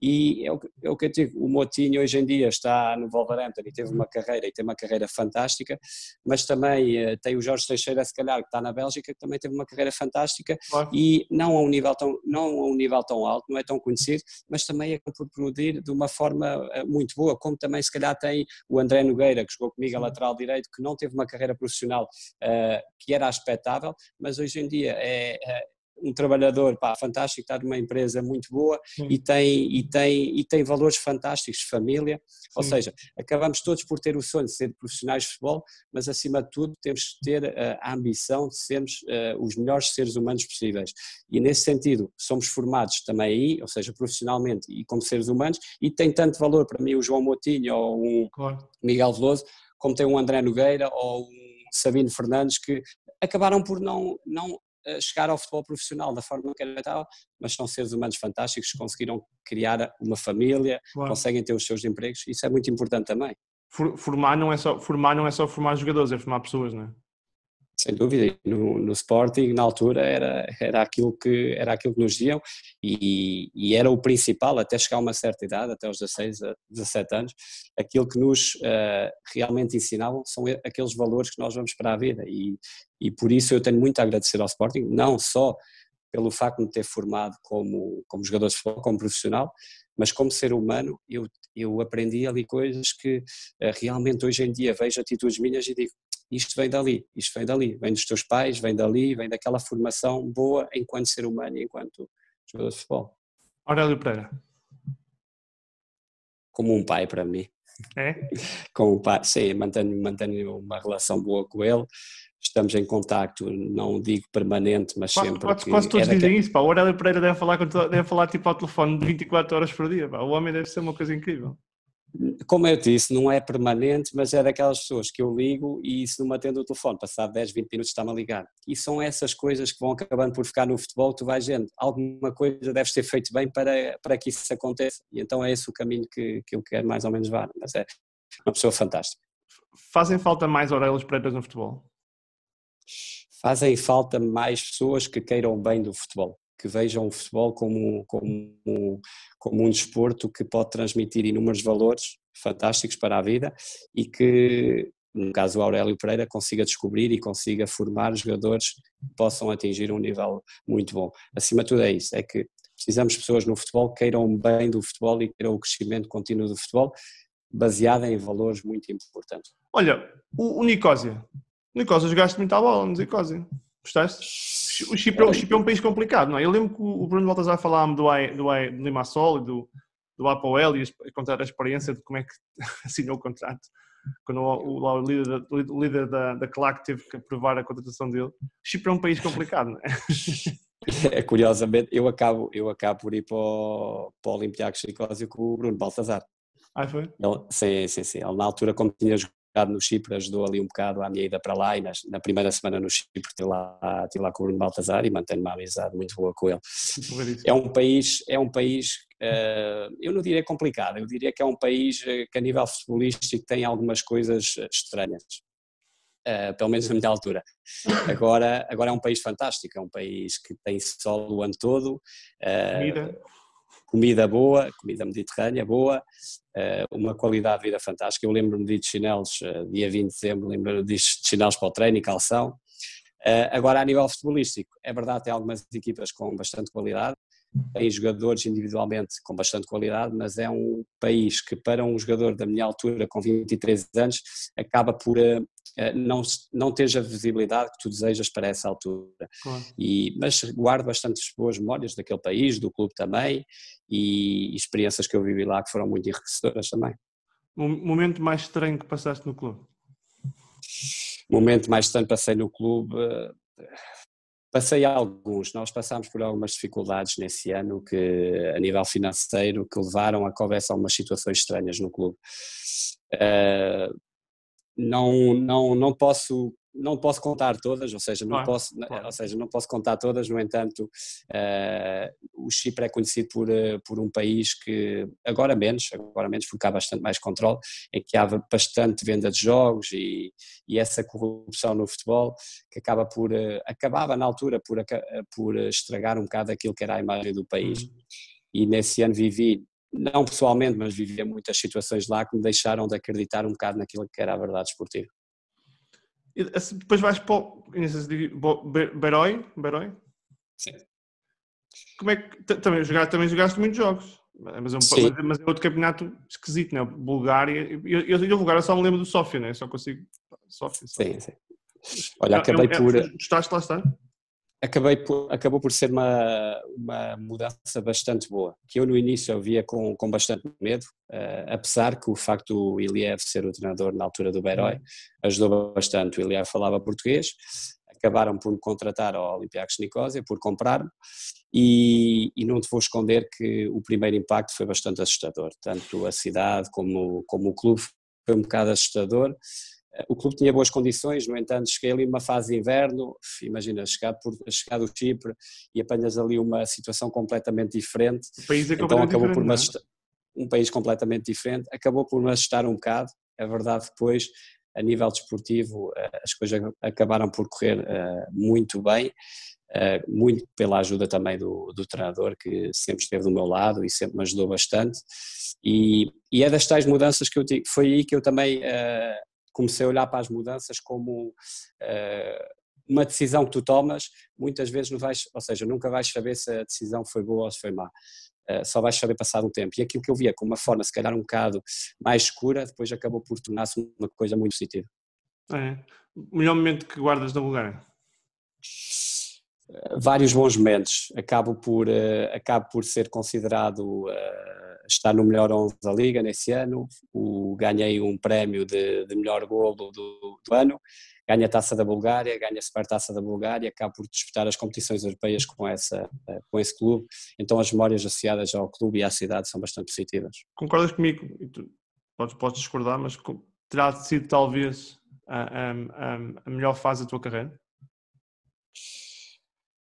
E é o, é o que eu digo, o Motinho hoje em dia está no Wolverhampton e teve uma carreira e tem uma carreira fantástica, mas também uh, tem o Jorge Teixeira se calhar que está na Bélgica que também teve uma carreira fantástica claro. e não a um nível tão não a um nível tão alto, não é tão conhecido, mas também é por produzir de uma forma uh, muito boa, como também se calhar tem o André Nogueira que jogou comigo a lateral direito, que não teve uma carreira profissional uh, que era expectável, mas hoje em dia é, é um trabalhador pá, fantástico, está numa empresa muito boa e tem, e, tem, e tem valores fantásticos, família, Sim. ou seja, acabamos todos por ter o sonho de ser profissionais de futebol, mas acima de tudo temos que ter uh, a ambição de sermos uh, os melhores seres humanos possíveis e nesse sentido somos formados também aí, ou seja, profissionalmente e como seres humanos e tem tanto valor para mim o João Motinho ou um claro. Miguel Veloso, como tem um André Nogueira ou um Sabino Fernandes que acabaram por não, não chegar ao futebol profissional da forma que era tal, mas são seres humanos fantásticos que conseguiram criar uma família, claro. conseguem ter os seus empregos, isso é muito importante também. Formar não é só formar, não é só formar jogadores, é formar pessoas, não é? Sem dúvida. No, no, Sporting, na altura, era, era, aquilo, que, era aquilo que nos diziam e, e, era o principal, até chegar a uma certa idade, até os 16, 17 anos, aquilo que nos uh, realmente ensinavam são aqueles valores que nós vamos para a vida e, e por isso eu tenho muito a agradecer ao Sporting, não só pelo facto de me ter formado como, como jogador de futebol, como profissional, mas como ser humano eu, eu aprendi ali coisas que uh, realmente hoje em dia vejo atitudes minhas e digo, isto vem dali, isto vem dali, vem dos teus pais, vem dali, vem daquela formação boa enquanto ser humano e enquanto jogador de futebol. Aurélio Pereira. Como um pai para mim. É? Como um pai, sim, mantenho, mantenho uma relação boa com ele, estamos em contacto, não digo permanente, mas sempre. Quase, quase todos dizem que... isso, pá. o Aurélio Pereira deve falar, deve falar tipo ao telefone 24 horas por dia, pá. o homem deve ser uma coisa incrível como eu disse, não é permanente, mas é daquelas pessoas que eu ligo e se não me atendo o telefone, passado 10, 20 minutos está-me a ligar. E são essas coisas que vão acabando por ficar no futebol, tu vais vendo, alguma coisa deves ter feito bem para, para que isso aconteça. E então é esse o caminho que, que eu quero mais ou menos levar, mas é uma pessoa fantástica. Fazem falta mais Aurélios Pretas no futebol? Fazem falta mais pessoas que queiram bem do futebol que vejam o futebol como, como, como um desporto que pode transmitir inúmeros valores fantásticos para a vida e que, no caso o Aurélio Pereira, consiga descobrir e consiga formar jogadores que possam atingir um nível muito bom. Acima de tudo é isso, é que precisamos de pessoas no futebol que queiram bem do futebol e queiram o crescimento contínuo do futebol, baseado em valores muito importantes. Olha, o, Nicósia, o Nicósia jogaste muito à bola Nicósia, gostaste? O Chipre, o Chipre é um país complicado, não é? Eu lembro que o Bruno Baltazar falava-me do, do, do Limassol e do, do Apoel e contar a experiência de como é que assinou o contrato quando o, o, o líder, da, o líder da, da CLAC teve que aprovar a contratação dele. Chipre é um país complicado, não é? é curiosamente, eu acabo, eu acabo por ir para o, para o Olympiacos Nicósio com o Bruno Baltazar. Ah, foi? Ele, sim, sim, sim. Ele, na altura, como tinha no Chipre, ajudou ali um bocado à minha ida para lá e nas, na primeira semana no Chipre estive lá, estive lá com o Bruno Baltazar e mantenho uma amizade muito boa com ele. É um país, é um país uh, eu não diria complicado, eu diria que é um país eh, que a nível futebolístico tem algumas coisas estranhas. Uh, pelo menos na minha altura. Agora, agora é um país fantástico, é um país que tem sol o ano todo, comida. Comida boa, comida mediterrânea boa, uh, uma qualidade de vida fantástica. Eu lembro-me de chinelos, dia 20 de dezembro, lembro-me de chinelos para o treino e calção. agora, a nível futebolístico, é verdade, tem algumas equipas com bastante qualidade, tem jogadores individualmente com bastante qualidade, mas é um país que para um jogador da minha altura com 23 anos acaba por uh, não, não ter a visibilidade que tu desejas para essa altura. Claro. E, mas guardo bastantes boas memórias daquele país, do clube também e, experiências que eu vivi lá que foram muito enriquecedoras também. O momento mais estranho que passaste no clube? Momento mais estranho que passei no clube uh, Passei alguns, nós passámos por algumas dificuldades nesse ano que, a nível financeiro, que levaram a que houvesse algumas situações estranhas no clube. Uh, não, não, não posso não posso contar todas, ou seja, não claro, posso, claro. ou seja, não posso contar todas, no entanto, uh, o Chipre é conhecido por, uh, por um país que, agora menos, agora menos porque há bastante mais controle, em que há bastante venda de jogos e, e essa corrupção no futebol que acaba por, uh, acabava na altura por, por estragar um bocado aquilo que era a imagem do país. Uhum. E nesse ano vivi, não pessoalmente, mas vivia muitas situações lá que me deixaram de acreditar um bocado naquilo que era a verdade esportiva. Assim, depois vais para o. Berói? Berói? Sim. Como é que. Também jogaste, também jogaste muitos jogos. Mas é, um, mas é outro campeonato esquisito, não é? Bulgária. Eu, eu, eu Bulgária só me lembro do Sofia, não é? Só consigo. Sofia. Sim, sim. Olha, acabei é, é, por. Gostaste lá estar? Acabei por, acabou por ser uma, uma mudança bastante boa, que eu no início eu via com, com bastante medo, uh, apesar que o facto do Iliev ser o treinador na altura do Berói uhum. ajudou bastante, o Iliev falava português, acabaram por me contratar ao Olympiacos Nicosia, por comprar-me, e, e, não te vou esconder que o primeiro impacto foi bastante assustador, tanto a cidade como, como o clube foi um bocado assustador, o clube tinha boas condições, no entanto, cheguei ali numa fase de inverno, imagina, chegar, por, chegar do Chipre e apanhas ali uma situação completamente diferente. O país é então acabou por me assustar, um país completamente diferente, acabou por me assustar um bocado. É verdade, depois, a nível desportivo, eh, as coisas acabaram por correr uh, muito bem, uh, muito pela ajuda também do, do treinador, que sempre esteve do meu lado e sempre me ajudou bastante. E, e é das tais mudanças que eu tive, foi aí que eu também comecei a olhar para as mudanças como uh, uma decisão que tu tomas, muitas vezes não vais, ou seja, nunca vais saber se a decisão foi boa ou se foi má. Uh, só vais saber passado um tempo. E aquilo que eu via com uma forma, se calhar, um bocado mais escura, depois acabou por tornar-se uma coisa muito positiva. É. Melhor momento que guardas da Bulgária? Uh, vários bons momentos. Acabo por, uh, acabo por ser considerado estar no melhor 11 da Liga nesse ano, o, ganhei um prémio de, de melhor golo do, do, ano, ganha a Taça da Bulgária, ganha a Supertaça da Bulgária, acabo por disputar as competições europeias com, essa, com esse clube, então as memórias associadas ao clube e à cidade são bastante positivas. Concordas comigo? Podes, podes discordar, mas terá sido talvez a, a, a melhor fase da tua carreira?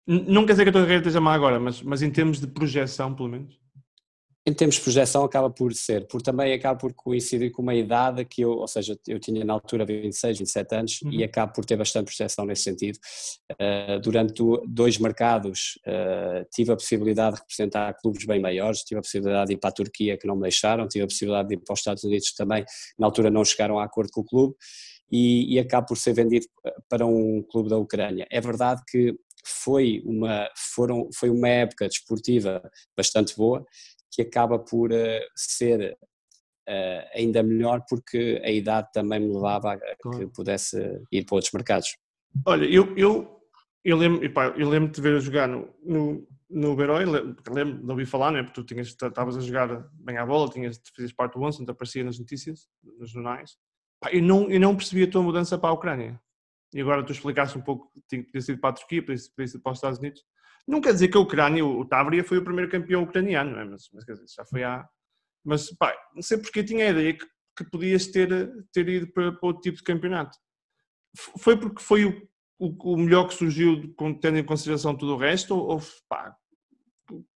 Não quer dizer que a tua carreira esteja má agora, mas, mas em termos de projeção, pelo menos? em termos de projeção acaba por ser, por também acaba por coincidir com uma idade que eu, ou seja, eu tinha na altura 26, 27 anos uhum. e acabo por ter bastante projeção nesse sentido. Uh, durante dois mercados uh, tive a possibilidade de representar clubes bem maiores, tive a possibilidade de ir para a Turquia que não me deixaram, tive a possibilidade de ir para os Estados Unidos também, na altura não chegaram a acordo com o clube e, e acabo por ser vendido para um clube da Ucrânia. É verdade que foi uma, foram, foi uma época desportiva bastante boa que acaba por uh, ser uh, ainda melhor porque a idade também me levava a que pudesse ir para outros mercados. Olha, eu, eu, eu lembro eu lembro de ver a jogar no, no, no Berói, lembro de ouvir falar, né, porque tu tinhas, estavas a jogar bem à bola, tinhas, fazias parte do Once, então aparecia nas notícias, nos jornais. Pá, eu, não, eu não percebi a tua mudança para a Ucrânia. E agora tu explicaste um pouco que tinha sido para a Turquia, para os Estados Unidos. Não quer dizer que a Ucrânia, o Tavria foi o primeiro campeão ucraniano, é? mas, mas quer dizer, já foi há. Mas pá, não sei porque tinha a ideia que, que podias ter, ter ido para, para outro tipo de campeonato. Foi porque foi o, o, o melhor que surgiu, tendo em consideração tudo o resto? Ou, ou pá,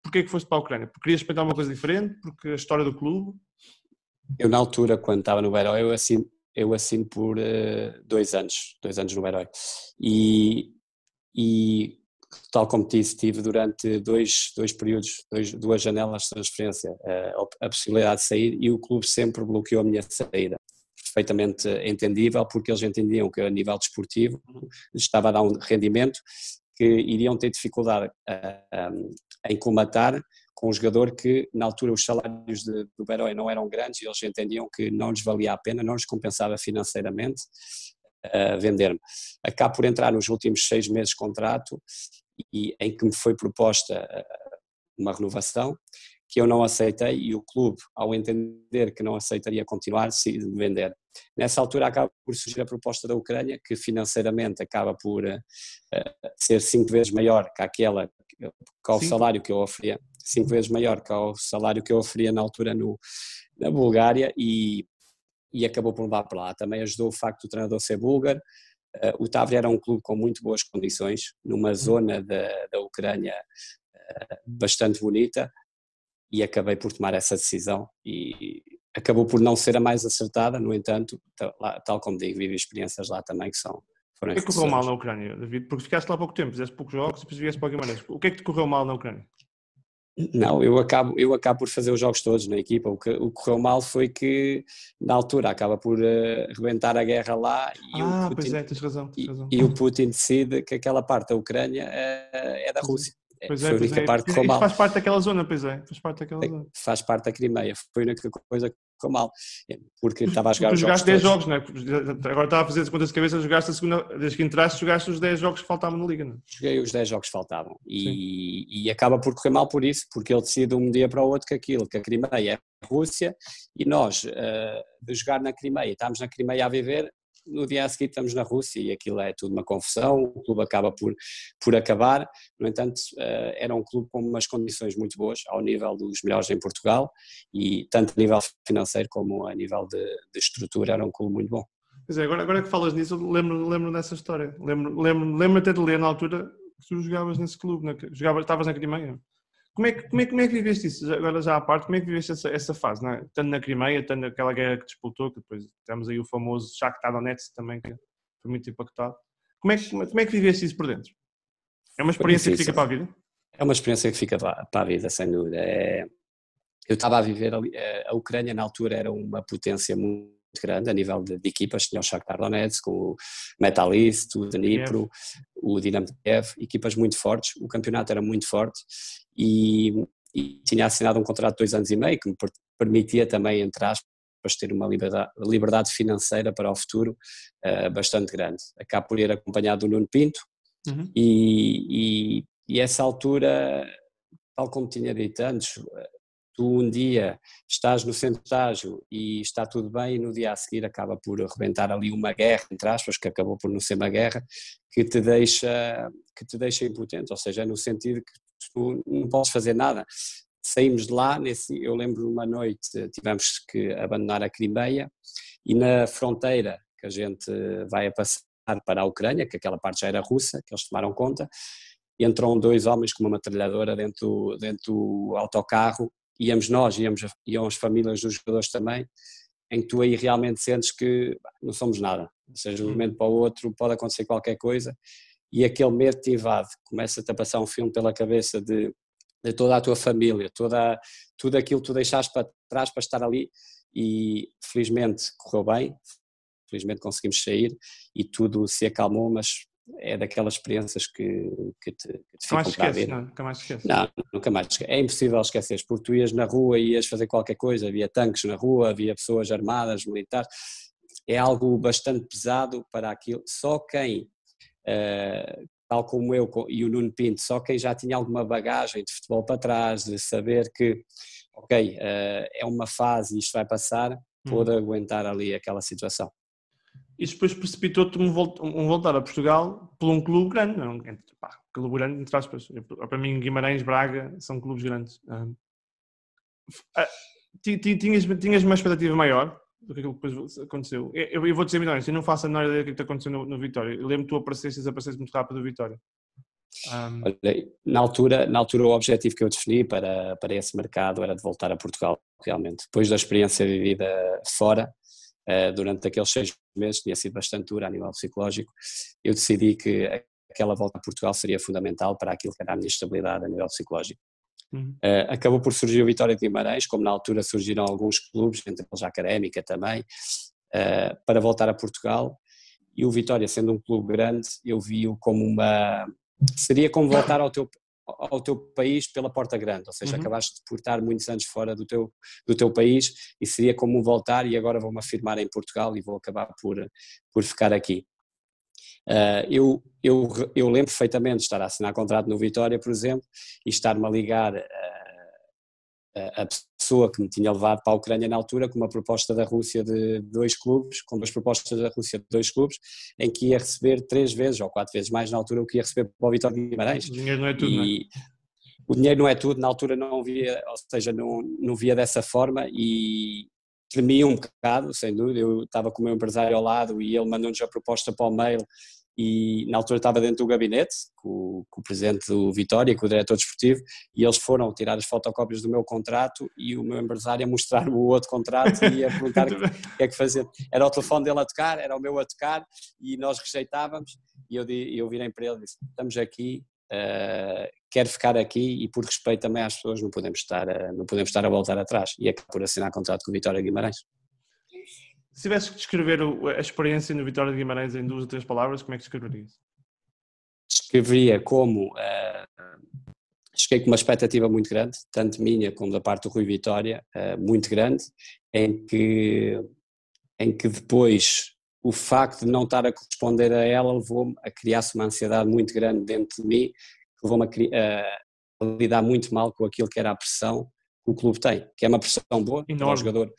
porquê é que foste para a Ucrânia? Porque querias experimentar uma coisa diferente? Porque a história do clube? Eu, na altura, quando estava no Beiró, eu assino, eu assino por uh, dois anos, dois anos no Beiró. E, e tal como disse, tive durante dois, dois períodos, dois, duas janelas de transferência, eh, a, possibilidade de sair e o clube sempre bloqueou a minha saída perfeitamente entendível, porque eles entendiam que a nível desportivo estava a dar um rendimento que iriam ter dificuldade em comatar com um jogador que na altura os salários de, do Berói não eram grandes e eles entendiam que não lhes valia a pena, não lhes compensava financeiramente uh, vender-me. Acabo por entrar nos últimos seis meses de contrato e em que me foi proposta eh, uma renovação que eu não aceitei e o clube, ao entender que não aceitaria continuar, decide vender. Nessa altura acaba por surgir a proposta da Ucrânia, que financeiramente acaba por uh, ser cinco vezes maior que aquela, que Sim. salário que eu oferia, cinco vezes maior que ao salário que eu oferia na altura no, na Bulgária e, e acabou por levar para lá. Também ajudou o facto do treinador ser búlgaro, Uh, o Tavri era um clube com muito boas condições, numa uhum. zona da, da Ucrânia uh, bastante bonita, e acabei por tomar essa decisão e acabou por não ser a mais acertada, no entanto, tal, como digo, vivi experiências lá também que são O que é que correu mal na Ucrânia, David? Porque ficaste lá há pouco tempo, fizeste poucos jogos e depois vieste para o Guimarães. O que é que te correu mal na Ucrânia? Não, eu acabo, eu acabo por fazer os jogos todos na equipa. O que, o que correu mal foi que, na altura, acaba por uh, rebentar a guerra lá e, ah, o Putin, pois é, tens razão, tens razão. E, e, o Putin decide que aquela parte da Ucrânia é, é da Rússia. Pois é, foi a única é. parte que correu mal. faz parte daquela zona, pois é, faz parte daquela zona. Faz parte da Crimeia, foi a única coisa que correu mal, porque estava a jogar tu os jogaste 10 jogos, não é? Agora estava a fazer as contas de cabeça, jogaste a segunda, desde que entraste, jogaste os 10 jogos que faltavam na Liga, não é? Joguei os 10 jogos que faltavam e, e, acaba por correr mal por isso, porque ele decide um dia para o outro que aquilo, que a Crimeia é Rússia e nós, uh, de jogar na Crimeia, estamos na Crimeia a viver, no dia a seguir estamos na Rússia e aquilo é tudo uma confusão, o clube acaba por, por acabar, no entanto uh, era um clube com umas condições muito boas, ao nível dos melhores em Portugal e tanto a nível financeiro como a nível de, de estrutura era um clube muito bom. Pois é, agora, agora que falas nisso, lembro, lembro dessa história, lembro, lembro, lembro até de ler na altura que tu jogavas nesse clube, jogavas, estavas na Crimeia. Como é, que, como, é, como é que viveste isso? Agora já à parte, como é que viveste essa, essa fase? Né? Tanto na Crimeia, tanto naquela guerra que disputou, que depois temos aí o famoso Shakhtar Donetsk também, que foi muito impactado. Como é, que, como é que viveste isso por dentro? É uma experiência que fica para a vida? É uma experiência que fica para a vida, sem dúvida. É, eu estava a viver ali, eh, a Ucrânia na altura era uma potência muito grande a nível de, de equipas, tinha o Shakhtar Donetsk, o Metalist, o Dnipro, o Dinamo Kiev, equipas muito fortes, o campeonato era muito forte e, e, tinha assinado um contrato de dois anos e meio que me permitia também, entre aspas, ter uma liberdade, liberdade financeira para o futuro uh, bastante grande. Acabo por ir acompanhado do Nuno Pinto uhum. e, e, e essa altura, tal como tinha dito antes, tu um dia estás no estágio e está tudo bem e no dia a seguir acaba por arrebentar ali uma guerra, entre aspas, que acabou por não ser uma guerra, que te deixa, que te deixa impotente, ou seja, no sentido que tu não podes fazer nada. Saímos de lá, nesse, eu lembro uma noite tivemos que abandonar a Crimeia e na fronteira que a gente vai a passar para a Ucrânia, que aquela parte já era russa, que eles tomaram conta, entram dois homens com uma metralhadora dentro, dentro do autocarro íamos nós, íamos, iam as famílias dos jogadores também, em que tu aí realmente sentes que não somos nada. Ou seja, de um momento para o outro pode acontecer qualquer coisa e aquele medo te invade, começa-te a passar um filme pela cabeça de, de toda a tua família, toda, tudo aquilo que tu deixaste para trás para estar ali e felizmente correu bem, felizmente conseguimos sair e tudo se acalmou, mas é daquelas experiências que, que te, que te vida. Não, nunca mais esqueces. Não, nunca mais esqueces. É impossível esquecer, porque tu ias na rua e ias fazer qualquer coisa, havia tanques na rua, havia pessoas armadas, militares, é algo bastante pesado para aquilo. Só quem, uh, tal como eu e o Nuno Pinto, só quem já tinha alguma bagagem de futebol para trás, de saber que, ok, uh, é uma fase e isto vai passar, pôde hum. aguentar ali aquela situação e depois precipitou-te um, voltar a Portugal por um clube grande, não, pá, clube grande entre aspas, para mim Guimarães, Braga são clubes grandes. Um, ah, tinhas, tinhas uma expectativa maior do que aquilo que depois aconteceu? Eu, eu vou dizer muito eu não faço a menor ideia do que, é que aconteceu no, no Vitória. Eu lembro que tu apareceste e desapareceste muito rápido do Vitória. Um... Na altura, na altura o objetivo que eu defini para, para esse mercado era de voltar a Portugal, realmente. Depois da experiência vivida fora, durante aqueles seis meses, tinha sido bastante dura a nível psicológico, eu decidi que aquela volta a Portugal seria fundamental para aquilo que era a minha estabilidade a nível psicológico. Uhum. Uh, acabou por surgir o Vitória de Guimarães, como na altura surgiram alguns clubes, entre eles a Académica também, uh, para voltar a Portugal. E o Vitória, sendo um clube grande, eu vi-o como uma. Seria como voltar ao teu, ao teu país pela porta grande, ou seja, uhum. acabaste de portar muitos anos fora do teu, do teu país e seria como voltar e agora vou-me afirmar em Portugal e vou acabar por, por ficar aqui. Uh, eu, eu, eu lembro perfeitamente de estar a assinar contrato no Vitória, por exemplo, e estar-me a ligar uh, a pessoa que me tinha levado para a Ucrânia na altura com uma proposta da Rússia de dois clubes, com duas propostas da Rússia de dois clubes, em que ia receber três vezes ou quatro vezes mais na altura o que ia receber para o Vitória de Guimarães. O dinheiro não é tudo, e, não é? O dinheiro não é tudo, na altura não via, ou seja, não, não via dessa forma e tremia um bocado, sem dúvida, eu estava com o meu empresário ao lado e ele mandou-nos a proposta para o mail e na altura estava dentro do gabinete com, com, o presidente do Vitória, com o diretor desportivo, e eles foram tirar as fotocópias do meu contrato e o meu empresário a mostrar o outro contrato e a perguntar o que é que fazer. Era o telefone dele a tocar, era o meu a tocar e nós rejeitávamos e eu, eu virei para ele e disse, estamos aqui, uh, quero ficar aqui e por respeito também às pessoas não podemos estar a, não podemos estar a voltar atrás e é por assinar contrato com o Vitória Guimarães. Se tivesse que descrever a experiência no Vitória de Guimarães em duas ou três palavras, como é que descreverias? Descreveria como uh, cheguei com uma expectativa muito grande, tanto minha como da parte do Rui Vitória, uh, muito grande, em que, em que depois o facto de não estar a corresponder a ela levou-me a criar-se uma ansiedade muito grande dentro de mim, levou-me a, a, lidar muito mal com aquilo que era a pressão o clube tem, que é uma pressão boa enorme, para o jogador.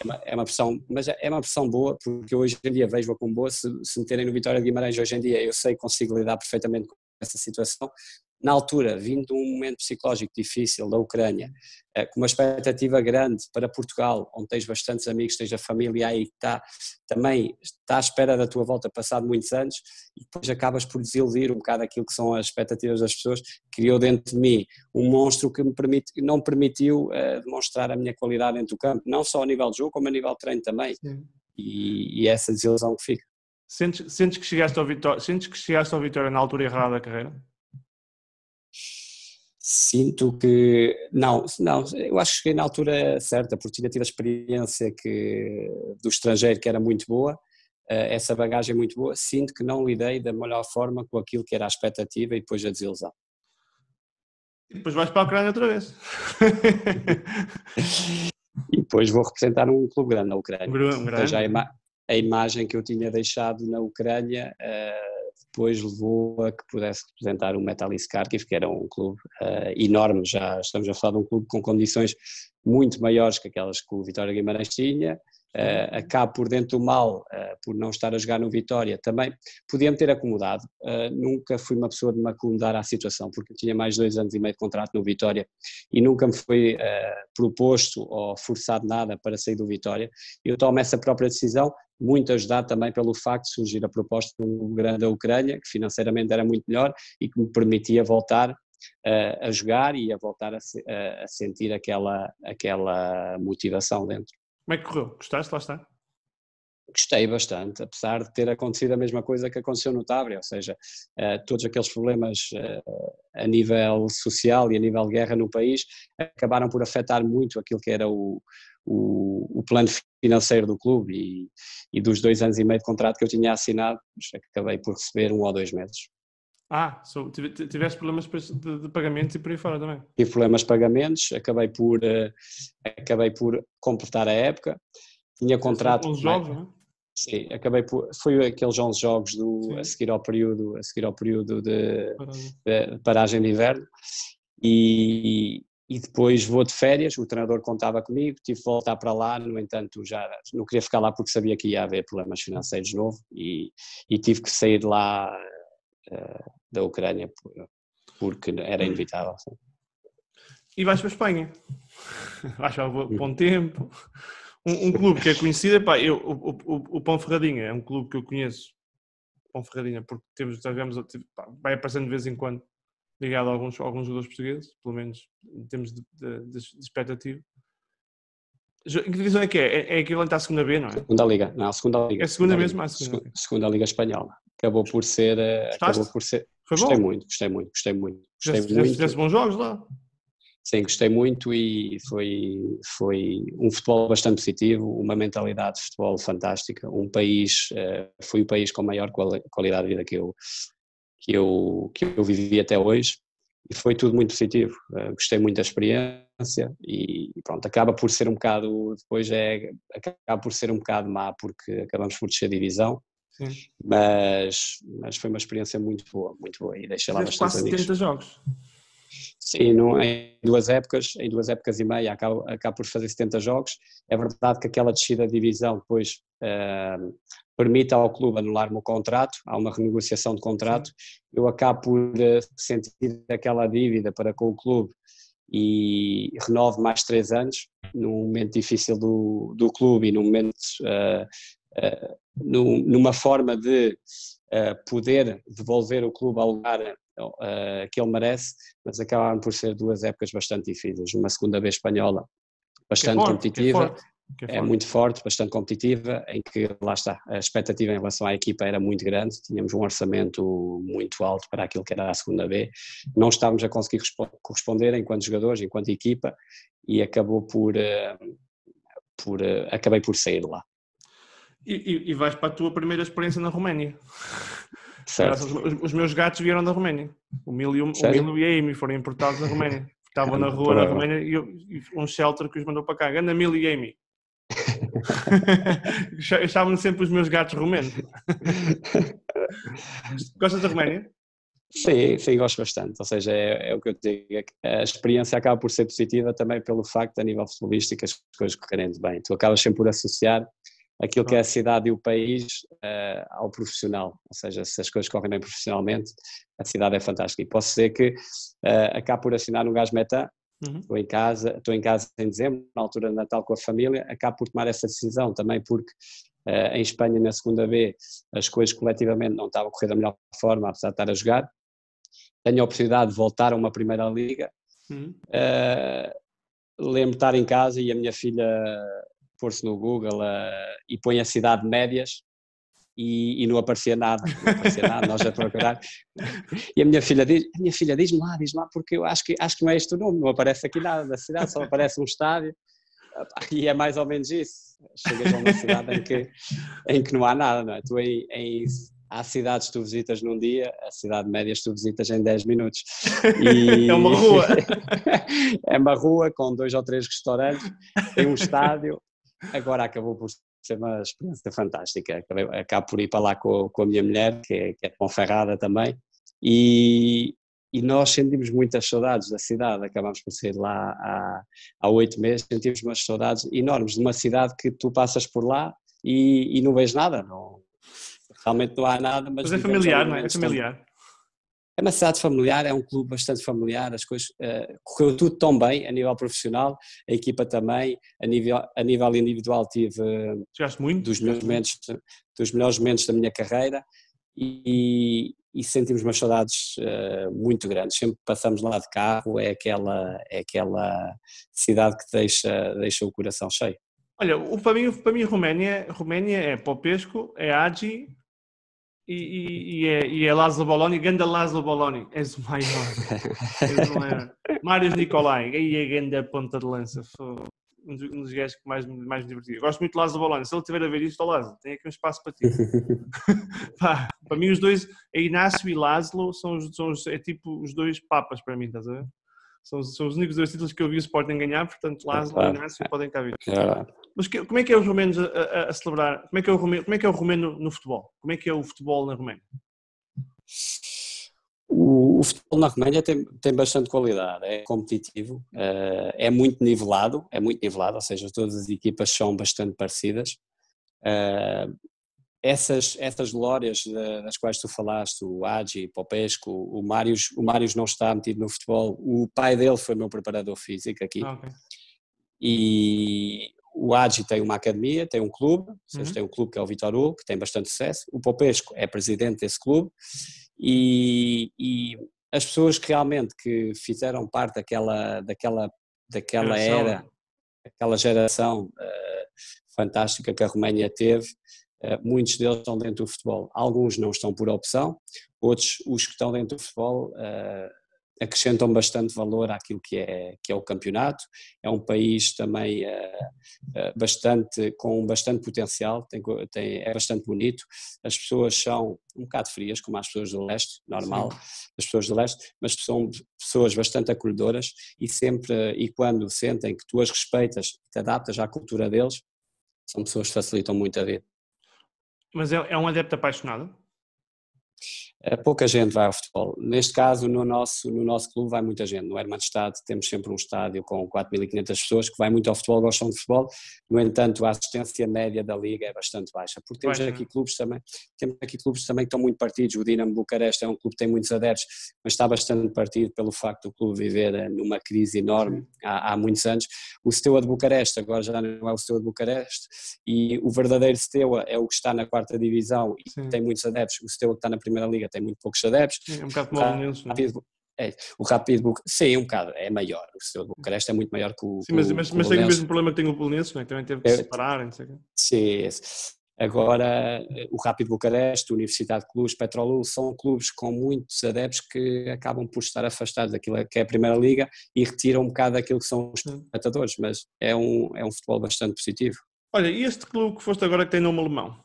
É uma, é uma, pressão, mas é, é uma pressão boa, porque hoje em dia vejo-a como boa, se, se meterem no Vitória de Guimarães hoje em dia, eu sei que consigo lidar perfeitamente com essa situação, na altura, vindo de um momento psicológico difícil da Ucrânia, eh, com uma expectativa grande para Portugal, onde tens bastantes amigos, tens a família aí que está, também está à espera da tua volta passado muitos anos, e depois acabas por desiludir um bocado aquilo que são as expectativas das pessoas, criou dentro de mim um monstro que me permite, não permitiu uh, demonstrar a minha qualidade dentro do campo, não só a nível de jogo, como a nível de treino também, e, e, essa desilusão que fica. Sentes, sentes, que chegaste ao Vitória, sentes que chegaste ao Vitória na altura errada da carreira? Sinto que não, não, eu acho que cheguei na altura certa, porque tinha tido a experiência que, do estrangeiro que era muito boa, eh, essa bagagem muito boa, sinto que não lidei da melhor forma com aquilo que era a expectativa e depois a desilusão. E depois vais para a Ucrânia outra vez. e depois vou representar um clube grande na Ucrânia. Um grande. Já a, ima a, imagem que eu tinha deixado na Ucrânia uh, depois levou a que pudesse representar o Metalist Kharkiv, que era um clube uh, enorme, já estamos a falar de um clube com condições muito maiores que aquelas que o Vitória Guimarães tinha, uh, acabo por dentro do mal, uh, por não estar a jogar no Vitória, também podia-me ter acomodado, uh, nunca fui uma pessoa de me acomodar à situação, porque tinha mais dois anos e meio de contrato no Vitória e nunca me foi proposto ou forçado nada para sair do Vitória, eu tomo essa própria decisão, muito ajudado também pelo facto de surgir a proposta do grande da Ucrânia, que financeiramente era muito melhor e que me permitia voltar a, a jogar e a voltar a, a, sentir aquela, aquela motivação dentro. Como é que correu? Gostaste? Lá está? Gostei bastante, apesar de ter acontecido a mesma coisa que aconteceu no Tábria, ou seja, uh, todos aqueles problemas uh, a nível social e a nível de guerra no país acabaram por afetar muito aquilo que era o, o, o plano financeiro do clube e, e, dos dois anos e meio de contrato que eu tinha assinado, acabei por receber um ou dois meses. Ah, so, tiveste problemas de, de, pagamentos e por aí fora também? Tive problemas de pagamentos, acabei por, uh, acabei por completar a época, tinha contrato... Os jogos, não é? Sim, acabei por, foi aqueles 11 jogos do, a seguir ao período, a seguir ao período de, de paragem de inverno e, e depois vou de férias, o treinador contava comigo, tive de voltar para lá, no entanto já não queria ficar lá porque sabia que ia haver problemas financeiros de novo e, e tive que sair de lá uh, da Ucrânia porque era inevitável. E vais para a Espanha, vais para um bom tempo, um, um, clube que é conhecido, epá, eu, o, o, o Pão Ferradinha é um clube que eu conheço, Pão Ferradinha, porque temos, tivemos, vai aparecendo de vez em quando ligado a alguns, a alguns jogadores portugueses, pelo menos em termos de, de, de, expectativa. Em que divisão é que é? É, é equivalente à segunda B, não é? Segunda Liga, não, segunda Liga. É segunda, segunda mesmo? Liga, segunda. segunda Liga Espanhola. Acabou por ser. Eh, acabou por ser. Foi gostei bom? muito, gostei muito, gostei muito. Gostei já, muito. Fizeste bons jogos lá? Sim, gostei muito e foi, foi um futebol bastante positivo, uma mentalidade de futebol fantástica, um país, eh, foi o país com maior qualidade de vida que eu, que eu, que eu vivi até hoje e foi tudo muito positivo. Uh, gostei muito da experiência e, pronto, acaba por ser um bocado, depois é, acaba por ser um bocado má porque acabamos por descer a divisão, Sim. Mas, mas foi uma experiência muito boa, muito boa e deixei lá bastante quase amigos. 70 jogos. Sim, não, em duas épocas, em duas épocas e meia acabo, acabo por fazer 70 jogos. É verdade que aquela descida de divisão depois uh, permite ao clube anular o contrato, há uma renegociação de contrato, eu acabo por uh, sentir aquela dívida para com o clube e renovo mais três anos, num momento difícil do, do clube e num momento, uh, uh, num, numa forma de poder devolver o clube ao lugar que ele merece, mas acabaram por ser duas épocas bastante difíceis. Uma segunda vez espanhola bastante forte, competitiva, é, é, muito forte, bastante competitiva, em que lá está, a expectativa em relação à equipa era muito grande, tínhamos um orçamento muito alto para aquilo que era a segunda B, não estávamos a conseguir corresponder enquanto jogadores, enquanto equipa, e acabou por, eh, por eh, acabei por sair lá. E, e, e vais para a tua primeira experiência na Roménia. Certo. Os, os, meus gatos vieram da Roménia. O Milo, e, o, Milo e a Amy foram importados da Roménia. Estavam na rua da Roménia e, e um shelter que os mandou para cá. Ganda Milo e Amy. Estavam sempre os meus gatos romenos. Gostas da Roménia? Sim, sim, gosto bastante. Ou seja, é, é, o que eu digo, é a experiência acaba por ser positiva também pelo facto, a nível futebolístico, as coisas correrem bem. Tu acabas sempre por associar aquilo que é a cidade e o país uh, ao profissional. Ou seja, se as coisas correm bem profissionalmente, a cidade é fantástica. E posso dizer que uh, acabo por assinar um gás meta, uhum. estou em casa, estou em casa em dezembro, na altura de Natal com a família, acabo por tomar essa decisão também porque uh, em Espanha na segunda B as coisas coletivamente não estavam a correr da melhor forma, apesar de estar a jogar. Tenho a oportunidade de voltar a uma primeira liga. Uhum. lembro de estar em casa e a minha filha pôr-se no Google uh, e põe a cidade médias e, e, não aparecia nada, não aparecia nada, nós a procurar. E a minha filha diz, a minha filha diz-me lá, diz-me lá, porque eu acho que, acho que não é este o nome, não aparece aqui nada da cidade, só aparece um estádio. E é mais ou menos isso. Chegas a uma cidade em que, em que não há nada, não é? Tu em, em há cidades que tu visitas num dia, a cidade média tu visitas em 10 minutos. E... é uma rua. é uma rua com dois ou três restaurantes, tem um estádio, Agora acabou por ser uma experiência fantástica. Acabei, acabo por ir para lá com, com a minha mulher, que é, que é de Ponferrada também, e, e nós sentimos muitas saudades da cidade. Acabamos por sair lá há, há oito meses, sentimos umas saudades enormes de uma cidade que tu passas por lá e, e não vês nada. Não, realmente não há nada. Mas, mas é familiar, não é? É familiar. É uma cidade familiar, é um clube bastante familiar, as coisas uh, correu tudo tão bem a nível profissional, a equipa também, a nível, a nível individual tive muito? dos, meus momentos, dos melhores momentos da minha carreira e, e sentimos umas saudades uh, muito grandes. Sempre passamos lá de carro, é aquela, é aquela cidade que deixa, deixa o coração cheio. Olha, o, para mim, para mim Roménia, Roménia é Popesco, é Agi e, e, e, é, e é Lázaro Boloni, ganda Lázaro Boloni, és o maior. és o maior. Mário Nicolai, aí é ganda ponta de lança. Um dos, um dos gajos que mais, mais me divertia. Gosto muito de Lázaro Boloni. Se ele estiver a ver isto, Lázaro, tem aqui um espaço para ti. Pá, para mim, os dois, é Inácio e Lázaro, são, são é tipo os dois papas para mim, estás a ver? São, são os únicos dois títulos que eu vi o Sporting ganhar, portanto, Lázaro e Inácio podem cá vir. É Mas que, como é que é os romenos a, a, a, celebrar? Como é que é o romeno, como é que é o romeno no futebol? Como é que é o futebol na Roménia? O, o, futebol na Roménia tem, tem bastante qualidade, é competitivo, uh, é muito nivelado, é muito nivelado, ou seja, todas as equipas são bastante parecidas. Uh, essas, essas glórias das quais tu falaste, o Agi, Popesco, o Mários, o Mários não está metido no futebol, o pai dele foi meu preparador físico aqui. Ah, okay. E o Agi tem uma academia, tem um clube, uhum. tem um clube que é o Vitor Hugo, que tem bastante sucesso. O Popesco é presidente desse clube e, e as pessoas que realmente que fizeram parte daquela, daquela, daquela era, aquela geração uh, fantástica que a Roménia teve, eh, muitos deles estão dentro do futebol. Alguns não estão por opção, outros, os que estão dentro do futebol, eh, acrescentam bastante valor àquilo que é, que é o campeonato. É um país também uh, bastante, com bastante potencial, tem, tem, é bastante bonito. As pessoas são um bocado frias, como as pessoas do leste, normal, Sim. as pessoas do leste, mas são pessoas bastante acolhedoras e sempre, e quando sentem que tu as respeitas, te adaptas à cultura deles, são pessoas que facilitam muito a vida. Mas é, é um adepto apaixonado? É, pouca gente vai ao futebol. Neste caso, no nosso, no nosso clube vai muita gente. No Herman Estado temos sempre um estádio com 4.500 pessoas que vai muito ao futebol, gostam de futebol. No entanto, a assistência média da liga é bastante baixa, porque temos Baixa. aqui clubes também, temos aqui clubes também que estão muito partidos. O Dinamo Bucareste é um clube que tem muitos adeptos, mas está bastante partido pelo facto do clube viver eh, numa crise enorme há, há, muitos anos. O Steaua de Bucareste agora já não é o Steaua de Bucareste e o verdadeiro Steaua é o que está na quarta divisão e Sim. tem muitos adeptos. O Steaua que está na primeira liga tem muito poucos adeptos. É um bocado como o Belenenses, não é? É, o Rápido sim, um bocado, é maior. O seu Bucareste é muito maior que o. Sim, mas, mas, mas tem o mesmo problema que tem o Belenenses, não é? Também teve que é, separar, não sei o quê. Sim, agora o Rápido Bucareste, Universidade de Clubes, Petrolul, são clubes com muitos adeptos que acabam por estar afastados daquilo que é a Primeira Liga e retiram um bocado daquilo que são os espectadores, mas é um, é um futebol bastante positivo. Olha, e este clube que foste agora que tem nome alemão?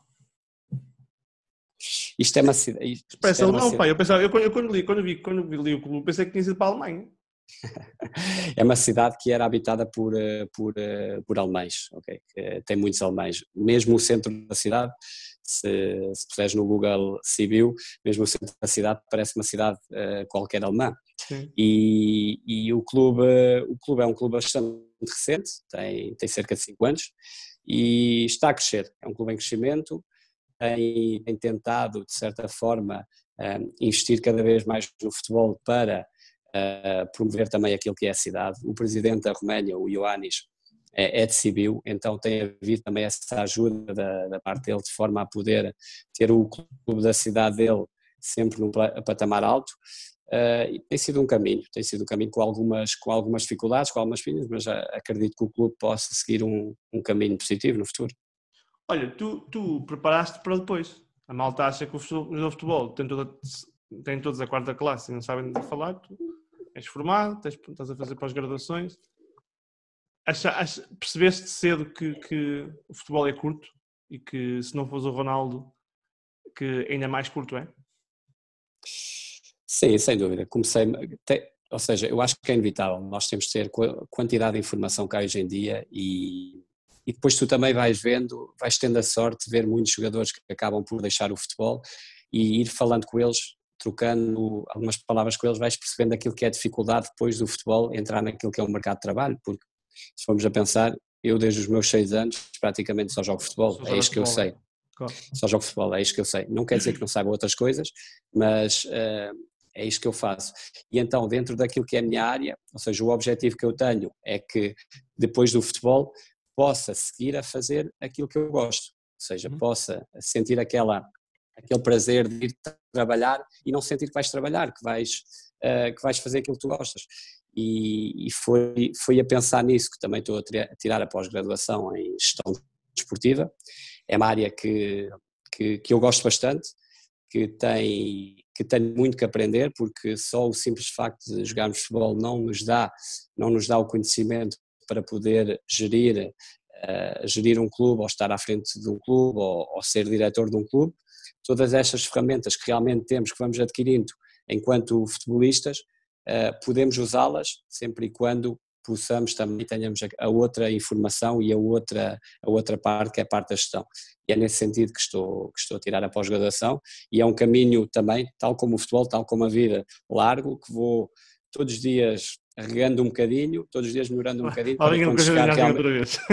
Isto é uma cidade. Parece é alemão, pai. Eu, pensava, eu, eu, quando, li, quando, vi, quando li o clube, pensei que tinha sido para a Alemanha. é uma cidade que era habitada por, eh, por, eh, por alemães, ok? Tem muitos alemães. Mesmo o centro da cidade, se, se puseres no Google Civil, mesmo o centro da cidade parece uma cidade uh, qualquer alemã. E, e o, clube, o clube é um clube bastante recente, tem, tem cerca de 5 anos, e está a crescer. É um clube em crescimento, tem, tentado, de certa forma, um, investir cada vez mais no futebol para uh, promover também aquilo que é a cidade. O presidente da Roménia, o Ioannis, é, é de Sibiu, então tem havido também essa ajuda da, da parte dele, de forma a poder ter o clube da cidade dele sempre num patamar alto. Uh, tem sido um caminho, tem sido um caminho com algumas, com algumas dificuldades, com algumas filhas, mas acredito que o clube possa seguir um, um caminho positivo no futuro. Olha, tu, tu preparaste para depois. A malta acha que o futebol tem, toda, tem todos a quarta classe e não sabem de falar. Tu és formado, tens, estás a fazer pós-graduações. Percebeste cedo que, que o futebol é curto e que se não fosse o Ronaldo, que ainda mais curto é? Sim, sem dúvida. Comecei, ou seja, eu acho que é inevitável. Nós temos de ter quantidade de informação que há hoje em dia e e depois tu também vais vendo, vais tendo a sorte de ver muitos jogadores que acabam por deixar o futebol e ir falando com eles, trocando algumas palavras com eles, vais percebendo aquilo que é a dificuldade depois do futebol entrar naquilo que é o mercado de trabalho, porque se formos a pensar, eu desde os meus seis anos praticamente só jogo futebol, só é isto que eu sei. Claro. Só jogo futebol, é isto que eu sei. Não quer dizer que não saiba outras coisas, mas uh, é isto que eu faço. E então, dentro daquilo que é a minha área, ou seja, o objetivo que eu tenho é que depois do futebol possa seguir a fazer aquilo que eu gosto, ou seja, uhum. possa sentir aquela, aquele prazer de ir trabalhar e não sentir que vais trabalhar, que vais, uh, que vais fazer aquilo que tu gostas. E, e, foi, foi a pensar nisso que também estou a tirar a pós-graduação em gestão desportiva. É uma área que, que, que eu gosto bastante, que tem, que tem muito que aprender, porque só o simples facto de jogarmos futebol não nos dá, não nos dá o conhecimento para poder gerir, uh, gerir um clube, ou estar à frente de um clube, ou, ou ser diretor de um clube. Todas estas ferramentas que realmente temos, que vamos adquirindo enquanto futebolistas, uh, podemos usá-las sempre e quando possamos também tenhamos a outra informação e a outra, a outra parte que é a parte da gestão. E é nesse sentido que estou, que estou a tirar a pós-graduação e é um caminho também, tal como o futebol, tal como a vida, largo, que vou todos os dias regando um bocadinho, todos os dias melhorando um bocadinho. Para quando chegar realmente... outra vez.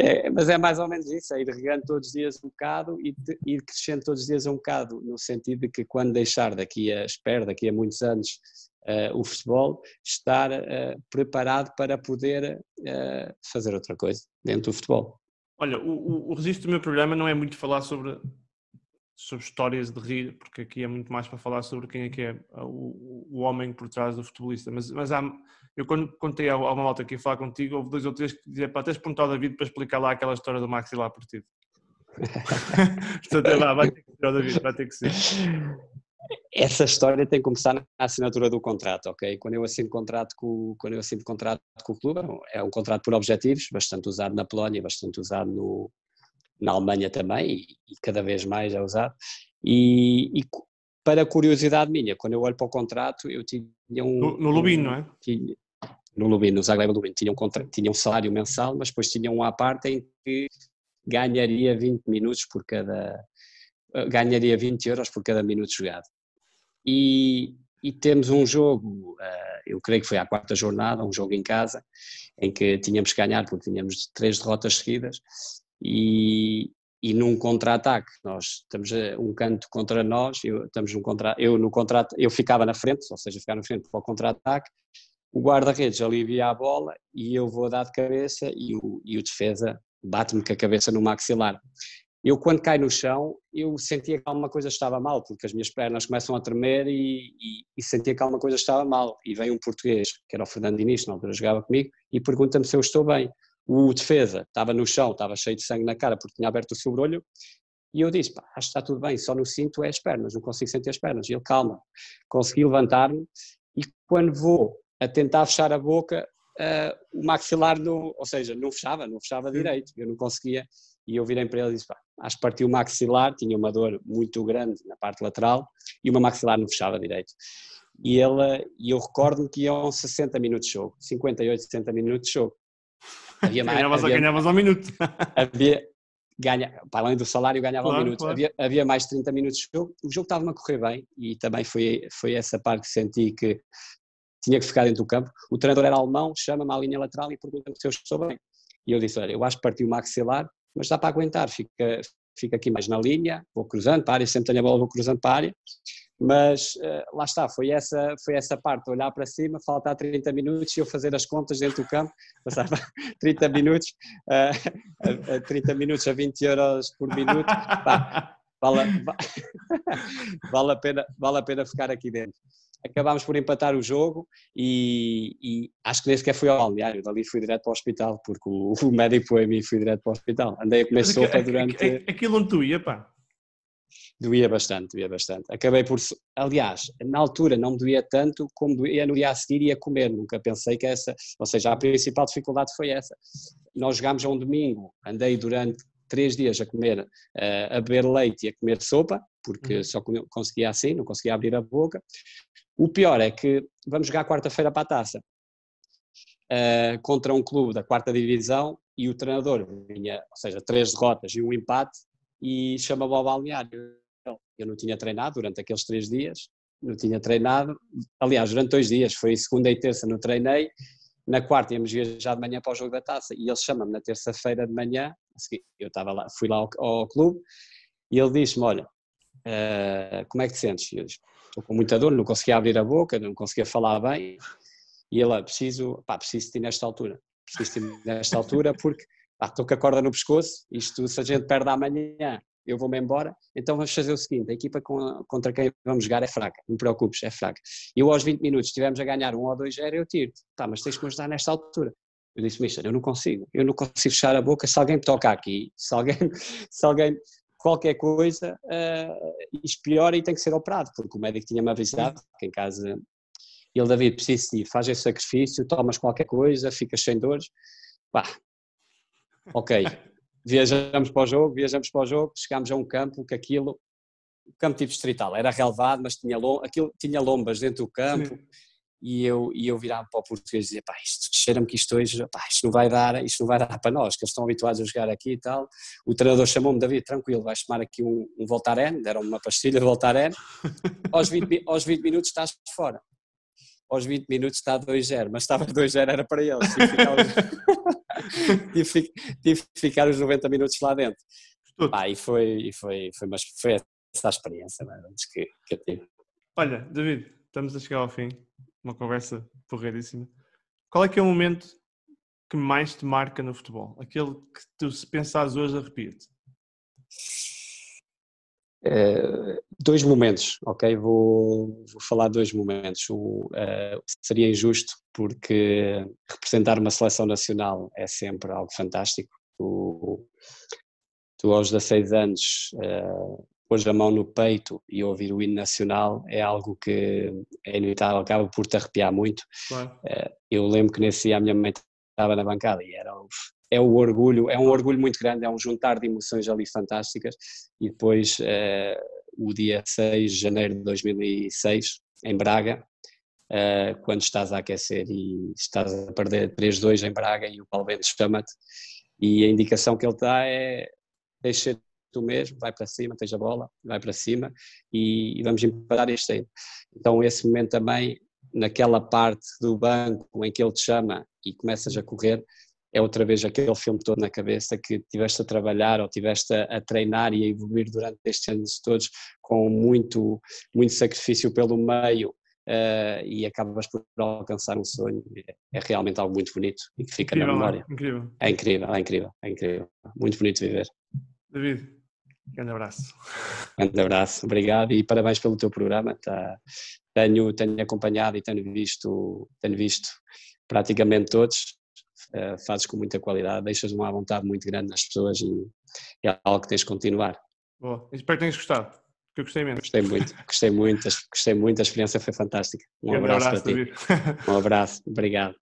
é, mas é mais ou menos isso, é ir regando todos os dias um bocado e ir crescendo todos os dias um bocado, no sentido de que quando deixar daqui a, espero, daqui a muitos anos, uh, o futebol, estar uh, preparado para poder uh, fazer outra coisa dentro do futebol. Olha, o, o, o registro do meu programa não é muito falar sobre, sobre histórias de rir, porque aqui é muito mais para falar sobre quem é que é o, o homem por trás do futebolista. Mas, mas há, eu quando contei a uma malta aqui a falar contigo, houve dois ou três que diziam para até perguntar ao David para explicar lá aquela história do maxilar partido. Portanto, vai ter que ser, David, vai ter que ser. Essa história tem que começar na assinatura do contrato, ok? Quando eu assino contrato com, quando eu assino contrato com o clube, é um contrato por objetivos, bastante usado na Polónia, bastante usado no, na Alemanha também, e, cada vez mais é usado. E, e, para curiosidade minha, quando eu olho para o contrato, eu tinha um... No, no Lubin, não é? Tinha, no Lubin, no Zagreb Lubin, tinha um, contra, tinha um salário mensal, mas depois tinha um à parte em que ganharia 20 minutos por cada... ganharia 20 euros por cada minuto jogado e, e temos um jogo, uh, eu creio que foi à quarta jornada, um jogo em casa, em que tínhamos que ganhar porque tínhamos três derrotas seguidas e, e num contra-ataque, nós estamos um canto contra nós, eu, estamos num contra, eu no contra eu ficava na frente, ou seja, ficava na frente para o contra-ataque, o guarda-redes alivia a bola e eu vou dar de cabeça e o, e o defesa bate-me com a cabeça no maxilar eu quando caio no chão, eu sentia que alguma coisa estava mal, porque as minhas pernas começam a tremer e, e, e sentia que alguma coisa estava mal. E vem um português, que era o Fernando Diniz, na altura jogava comigo, e pergunta-me se eu estou bem. O defesa estava no chão, estava cheio de sangue na cara porque tinha aberto o sobrolho, e eu disse, pá, acho que está tudo bem, só no cinto é as pernas, não consigo sentir as pernas. E ele, calma, consegui levantar-me, e quando vou a tentar fechar a boca, uh, o maxilar, não, ou seja, não fechava, não fechava direito, eu não conseguia, e eu virei para ele e disse, pá, acho que partiu o maxilar, tinha uma dor muito grande na parte lateral e uma maxilar não fechava direito. E ele, e eu recordo-me que iam 60 minutos de jogo, 58, 60 minutos de jogo. Havia mais, ganhavas, havia, ganhavas ao minuto. havia, ganha, para além do salário, ganhava claro, um minuto. Claro. Havia, havia mais 30 minutos de jogo. O jogo estava-me a correr bem e também foi, foi essa parte que senti que tinha que ficar dentro do campo. O treinador era alemão, chama-me à linha lateral e pergunta-me se eu estou bem. E eu disse: Olha, eu acho que partiu o maxilar, mas dá para aguentar, fica, fica aqui mais na linha, vou cruzando para a área, sempre tenho a bola, vou cruzando para a área, mas uh, lá está, foi essa, foi essa parte, olhar para cima, faltar 30 minutos e eu fazer as contas dentro do campo, passava 30 minutos, uh, a, a 30 minutos a 20 euros por minuto, pá, vale, vale, a pena, vale a pena ficar aqui dentro acabámos por empatar o jogo e, e, acho que nem sequer fui ao balneário, dali fui direto para o hospital, porque o, o médico foi a mim e fui direto para o hospital. Andei a comer Mas sopa durante... Aquilo onde tu ia, pá? Doía bastante, doía bastante. Acabei por... Aliás, na altura não me doía tanto como doía no dia a seguir ia comer, nunca pensei que essa... Ou seja, a principal dificuldade foi essa. Nós jogámos a um domingo, andei durante três dias a comer, uh, a beber leite e a comer sopa, porque uhum. só conseguia assim, não conseguia abrir a boca. O pior é que vamos jogar quarta-feira para a taça uh, contra um clube da quarta divisão e o treinador vinha, ou seja, três derrotas e um empate e chama-me ao balneário. Eu não tinha treinado durante aqueles três dias, não tinha treinado, aliás, durante dois dias, foi segunda e terça não treinei, na quarta íamos viajar de manhã para o jogo da taça e ele chama-me na terça-feira de manhã, eu estava lá, fui lá ao, ao clube e ele disse-me, olha, uh, como é que te sentes? Eu disse, estou com muita dor, não conseguia abrir a boca, não conseguia falar bem. E ele, preciso, pá, preciso de ti nesta altura, preciso de ti nesta altura porque estou com a corda no pescoço, isto se a gente perde amanhã, eu vou-me embora, então vamos fazer o seguinte, a equipa contra quem vamos jogar é fraca, não te preocupes, é fraca. E eu aos 20 minutos estivemos a ganhar um ou dois 0 eu tiro tá, mas tens que me ajudar nesta altura. Eu disse, Mister, eu não consigo, eu não consigo fechar a boca, se alguém me toca aqui, se alguém, se alguém qualquer coisa, uh, isto piora e tem que ser operado, porque o médico tinha-me avisado que em casa, ele, David, precisa de faz esse sacrifício, tomas qualquer coisa, ficas sem dores, pá, ok, viajamos para o jogo, viajamos para o jogo, chegámos a um campo que aquilo, campo tipo distrital, era relevado, mas tinha, aquilo, tinha lombas dentro do campo, Sim e eu, e eu virava para o português e dizia, pá, isto cheira-me que isto hoje, pá, isto não vai dar, isto não vai dar para nós, que eles estão habituados a jogar aqui e tal. O treinador chamou-me, David, tranquilo, vais tomar aqui um, um Voltaren, deram-me uma pastilha de Voltaren, aos 20, aos 20 minutos estás fora. Aos 20 minutos está 2-0, mas estava 2-0 era para eles. Tive que ficar os 90 minutos lá dentro. Pá, e foi, e foi, foi, mas foi essa a experiência é? que, que eu tive. Olha, David, estamos a chegar ao fim uma conversa porreiríssima. Qual é que é o momento que mais te marca no futebol? Aquele que tu, se pensares hoje, arrepia-te? Uh, dois momentos, ok? Vou, vou falar dois momentos. O, uh, seria injusto porque representar uma seleção nacional é sempre algo fantástico. Tu, tu aos 16 anos uh, pôs a mão no peito e ouvir o hino nacional é algo que é inevitável, acaba por te arrepiar muito. Eh, eu lembro que nesse dia a minha mãe estava na bancada e era é o orgulho, é um orgulho muito grande, é um juntar de emoções ali fantásticas e depois uh, o dia 6 de janeiro de 2006 em Braga, uh, quando estás a aquecer e estás a perder 3-2 em Braga e o Paulo Bento chama-te e a indicação que ele dá é deixa tu mesmo, vai para cima, tens a bola, vai para cima e, e vamos empatar isto aí. Então esse momento também, naquela parte do banco em que ele te chama e começas a correr, é outra vez aquele filme todo na cabeça que tiveste a trabalhar ou tiveste a, a treinar e a evoluir durante estes anos todos com muito, muito sacrifício pelo meio uh, e acabas por alcançar um sonho. É, é, realmente algo muito bonito e que fica incrível, na memória. Incrível. É incrível, é incrível, é incrível. Muito bonito viver. David, Grande abraço. Grande abraço, obrigado e parabéns pelo teu programa. Tá, tenho, tenho acompanhado e tenho visto, tenho visto praticamente todos. Uh, fazes com muita qualidade, deixas uma vontade muito grande nas pessoas e é algo que tens de continuar. Boa, espero que tenhas gostado, que eu gostei mesmo. Gostei muito, gostei muito, gostei muito, a experiência foi fantástica. Um abraço, abraço, para ti. um abraço, obrigado.